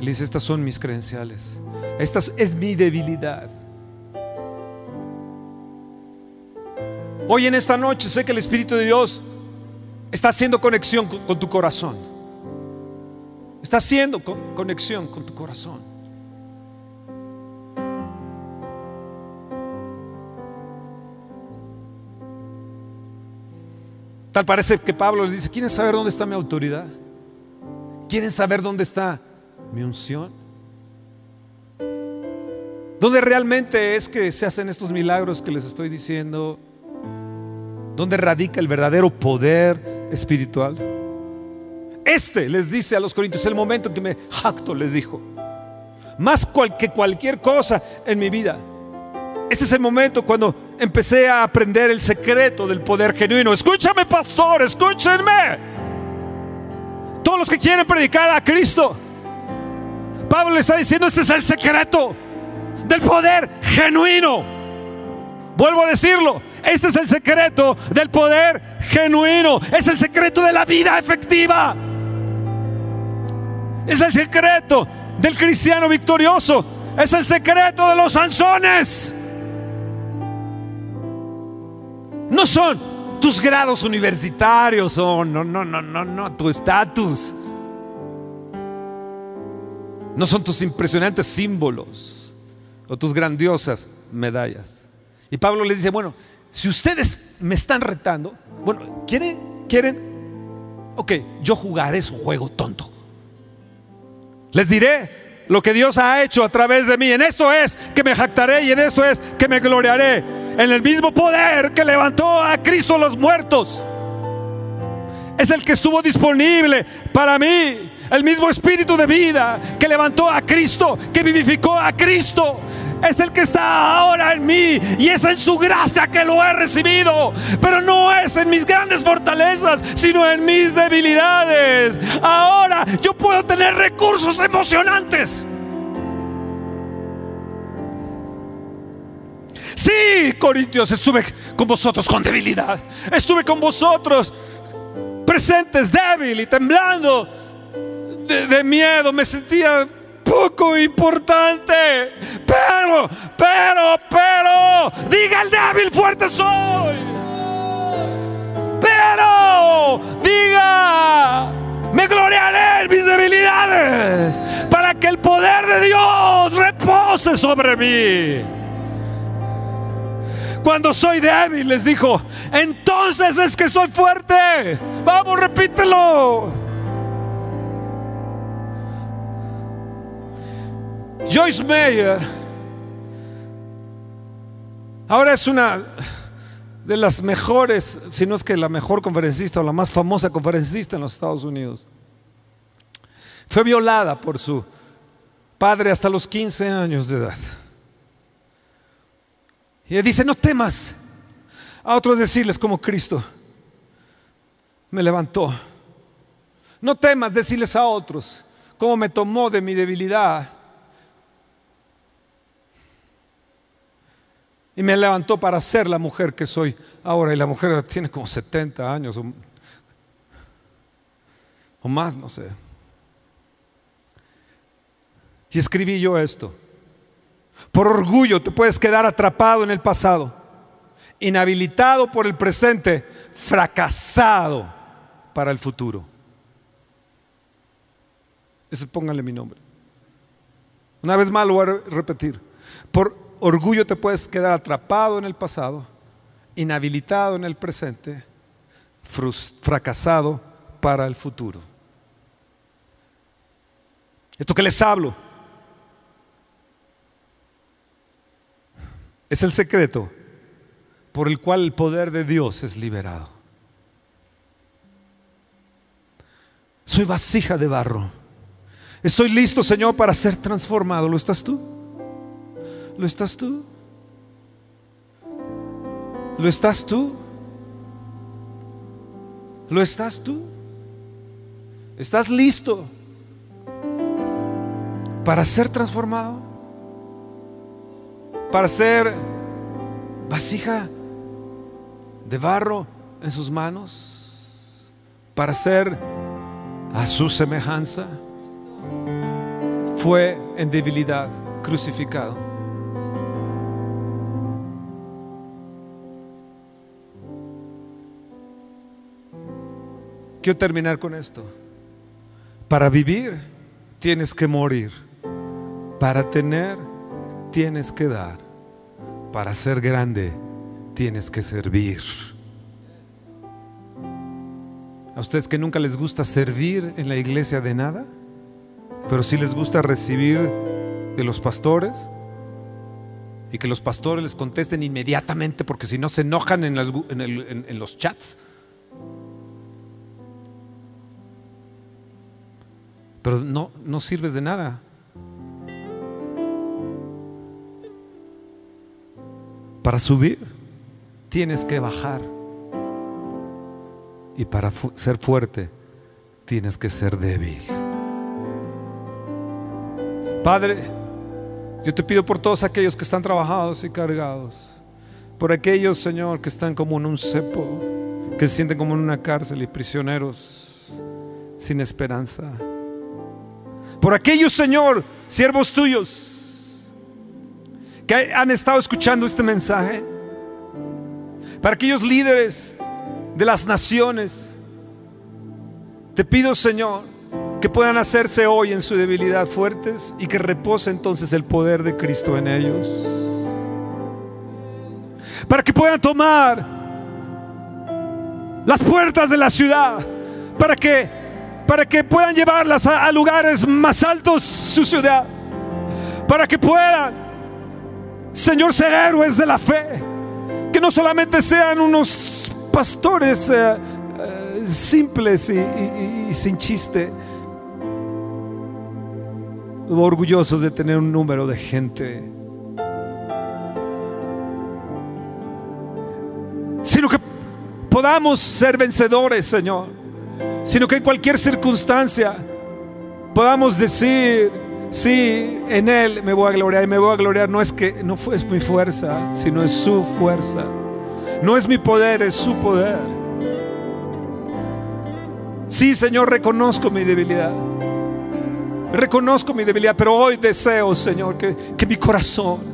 Él dice, estas son mis credenciales. Esta es mi debilidad. Hoy en esta noche sé que el Espíritu de Dios está haciendo conexión con, tu corazón. Está haciendo conexión con tu corazón. Tal parece que Pablo le dice, ¿quieren saber dónde está mi autoridad? ¿Quieren saber dónde está mi unción? ¿Dónde realmente es que se hacen estos milagros que les estoy diciendo? ¿Dónde radica el verdadero poder espiritual? Este les dice a los corintios, el momento en que me jacto, les dijo, más que cualquier cosa en mi vida. Este es el momento cuando empecé a aprender el secreto del poder genuino. Escúchame, pastor, escúchenme. Todos los que quieren predicar a Cristo, Pablo le está diciendo, este es el secreto del poder genuino. Vuelvo a decirlo, este es el secreto del poder genuino, es el secreto de la vida efectiva. Es el secreto del cristiano victorioso, es el secreto de los Sansones. No son tus grados universitarios o no, no, no, no, no, tu estatus. No son tus impresionantes símbolos o tus grandiosas medallas. Y Pablo les dice, bueno, si ustedes me están retando, bueno, ¿quieren? ¿Quieren? Ok, yo jugaré su juego tonto. Les diré lo que Dios ha hecho a través de mí. En esto es que me jactaré y en esto es que me gloriaré. En el mismo poder que levantó a Cristo los muertos. Es el que estuvo disponible para mí el mismo espíritu de vida que levantó a Cristo, que vivificó a Cristo, es el que está ahora en mí y es en su gracia que lo he recibido. Pero no es en mis grandes fortalezas, sino en mis debilidades. Ahora yo puedo tener recursos emocionantes. Sí, Corintios, estuve con vosotros con debilidad. Estuve con vosotros presentes, débil y temblando de, miedo, me sentía poco importante. Pero, pero, pero, diga el débil, fuerte soy. Pero, diga, me gloriaré en mis debilidades para que el poder de Dios repose sobre mí. Cuando soy débil, les dijo, entonces es que soy fuerte. Vamos, repítelo. Joyce Meyer ahora es una de las mejores, si no es que la mejor conferencista o la más famosa conferencista en los Estados Unidos. Fue violada por su padre hasta los 15 años de edad. Y dice, no temas. A otros decirles como Cristo me levantó. No temas decirles a otros cómo me tomó de mi debilidad Y me levantó para ser la mujer que soy ahora. Y la mujer tiene como 70 años o más, no sé. Y escribí yo esto. Por orgullo te puedes quedar atrapado en el pasado, inhabilitado por el presente, fracasado para el futuro. Eso pónganle mi nombre. Una vez más lo voy a repetir. Por orgullo te puedes quedar atrapado en el pasado, inhabilitado en el presente, fracasado para el futuro. Esto que les hablo es el secreto por el cual el poder de Dios es liberado. Soy vasija de barro. Estoy listo, Señor, para ser transformado. ¿Lo estás tú? ¿Lo estás tú? ¿Lo estás tú? ¿Lo estás tú? ¿Estás listo para ser transformado? ¿Para ser vasija de barro en sus manos para ser a su semejanza, fue en debilidad crucificado. Quiero terminar con esto. Para vivir tienes que morir. Para tener tienes que dar. Para ser grande tienes que servir. A ustedes que nunca les gusta servir en la iglesia de nada, pero sí les gusta recibir de los pastores y que los pastores les contesten inmediatamente porque si no se enojan en, en los chats. Pero no, no sirves de nada. Para subir tienes que bajar. Y para ser fuerte tienes que ser débil. Padre, yo te pido por todos aquellos que están trabajados y cargados. Por aquellos, Señor, que están como en un cepo, que se sienten como en una cárcel y prisioneros sin esperanza. Por aquellos, Señor, siervos tuyos, que han estado escuchando este mensaje. Para aquellos líderes de las naciones, te pido, Señor, que puedan hacerse hoy en su debilidad fuertes y que repose entonces el poder de Cristo en ellos. Para que puedan tomar las puertas de la ciudad, para que para que puedan llevarlas a, lugares más altos su ciudad, para que puedan, Señor, ser héroes de la fe, que no solamente sean unos pastores eh, eh, simples y, sin chiste, orgullosos de tener un número de gente, sino que podamos ser vencedores, Señor. Sino que en cualquier circunstancia podamos decir, sí, en Él me voy a gloriar y me voy a gloriar. No es que no es mi fuerza, sino es su fuerza. No es mi poder, es su poder. Sí, Señor, reconozco mi debilidad. Reconozco mi debilidad, pero hoy deseo, Señor, que, que mi corazón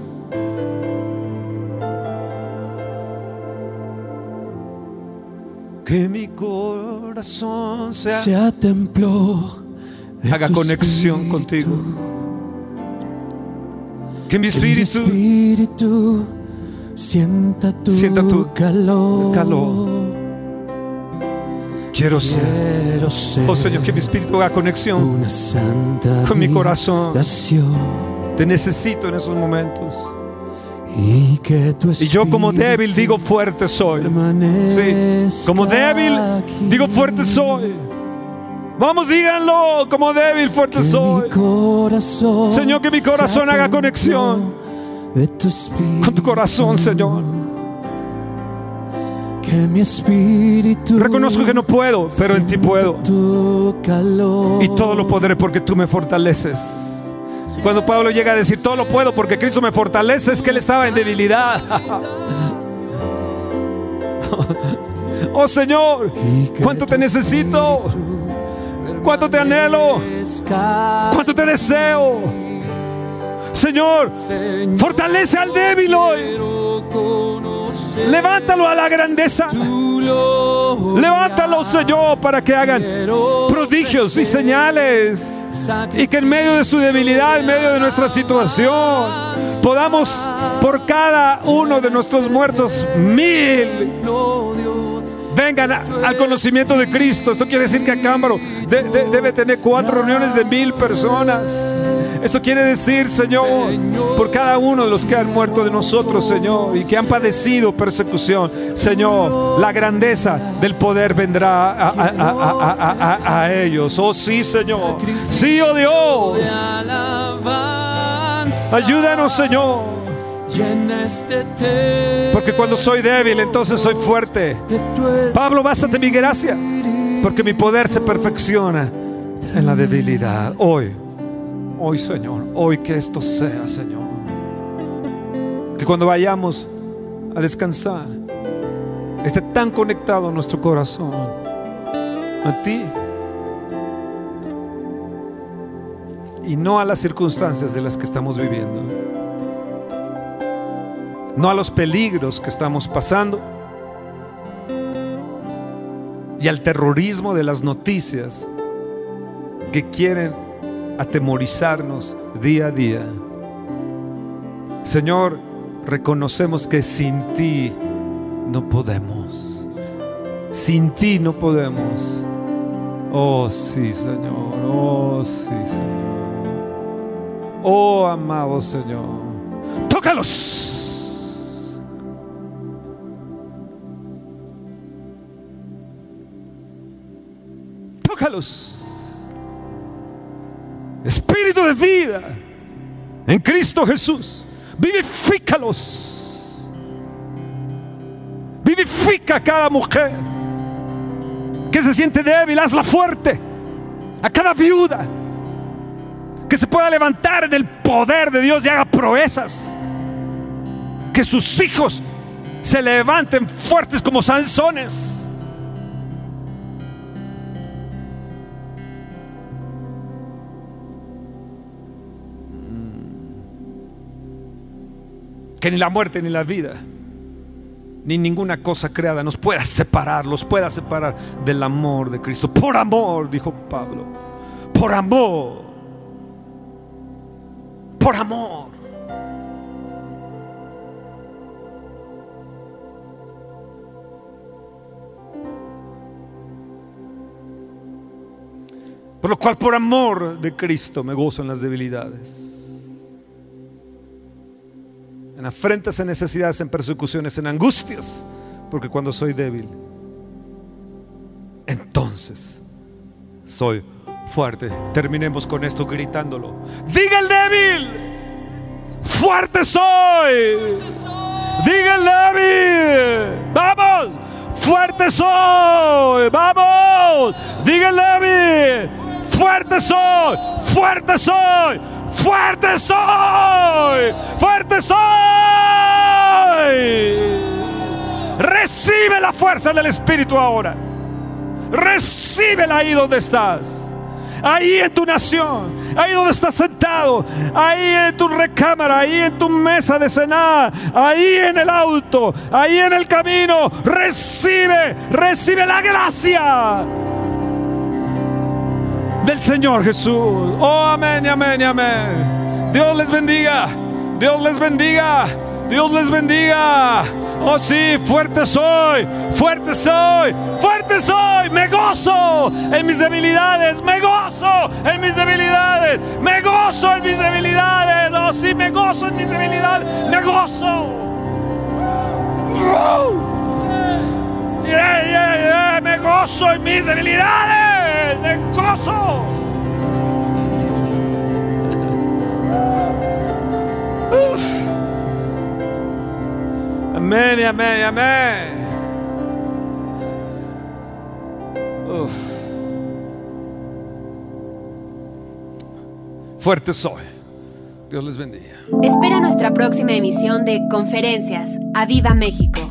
que mi corazón sea, sea templo, haga conexión contigo. Que mi espíritu, espíritu sienta tu, sienta tu calor. calor. Quiero ser, oh Señor, que mi espíritu haga conexión una santa con mi corazón. Te necesito en esos momentos. Y, que tu y yo como débil digo fuerte soy. Sí, como débil digo fuerte soy. Vamos, díganlo, como débil, fuerte soy. Señor, que mi corazón haga conexión con tu corazón, Señor. Que mi espíritu Reconozco que no puedo, pero en ti puedo. Y todo lo podré porque tú me fortaleces. Cuando Pablo llega a decir, todo lo puedo porque Cristo me fortalece, es que él estaba en debilidad. oh Señor, ¿cuánto te necesito? ¿Cuánto te anhelo? ¿Cuánto te deseo? Señor, fortalece al débil hoy. Levántalo a la grandeza. Levántalo, Señor, para que hagan prodigios y señales. Y que en medio de su debilidad, en medio de nuestra situación, podamos por cada uno de nuestros muertos mil vengan al conocimiento de Cristo. Esto quiere decir que Acámbaro debe tener cuatro reuniones de mil personas. Esto quiere decir, Señor, por cada uno de los que han muerto de nosotros, Señor, y que han padecido persecución, Señor, la grandeza del poder vendrá a, a ellos. Oh sí, Señor. Sí, oh Dios. Ayúdanos, Señor. Porque cuando soy débil, entonces soy fuerte. Pablo, bástate mi gracia. Porque mi poder se perfecciona en la debilidad. Hoy, hoy, Señor, hoy que esto sea, Señor. Que cuando vayamos a descansar, esté tan conectado nuestro corazón, a ti y no a las circunstancias de las que estamos viviendo, no a los peligros que estamos pasando y al terrorismo de las noticias que quieren atemorizarnos día a día. Señor, reconocemos que sin ti no podemos. Sin ti no podemos. Oh sí, Señor. Oh sí, Señor. Oh amado Señor. Tócalos. Espíritu de vida en Cristo Jesús. Vivifícalos. Vivifica a cada mujer que se siente débil, hazla fuerte. A cada viuda que se pueda levantar en el poder de Dios y haga proezas. Que sus hijos se levanten fuertes como Sansones. Que ni la muerte ni la vida, ni ninguna cosa creada nos pueda separar, los pueda separar del amor de Cristo. Por amor, dijo Pablo, por amor, por amor. Por lo cual, por amor de Cristo, me gozo en las debilidades en afrentas, en necesidades, en persecuciones, en angustias, porque cuando soy débil, entonces soy fuerte. Terminemos con esto gritándolo. Diga el débil, fuerte soy. Diga el débil, vamos, fuerte soy. Vamos, diga el débil, fuerte soy, fuerte soy fuerte soy, fuerte soy. Recibe la fuerza del Espíritu ahora. Recíbela ahí donde estás. Ahí en tu nación, ahí donde estás sentado, ahí en tu recámara, ahí en tu mesa de cenar, ahí en el auto, ahí en el camino. Recibe, recibe la gracia del Señor Jesús. Oh, amén, amén, amén. Dios les bendiga. Dios les bendiga. Dios les bendiga. Oh sí, fuerte soy, fuerte soy, fuerte soy. Me gozo en mis debilidades, me gozo en mis debilidades, me gozo en mis debilidades. Oh sí, me gozo en mis debilidades, me gozo. Me gozo en mis debilidades, me gozo. Amén, amén, amén. Fuerte soy. Dios les bendiga. Espera nuestra próxima emisión de Conferencias. ¡A Viva México!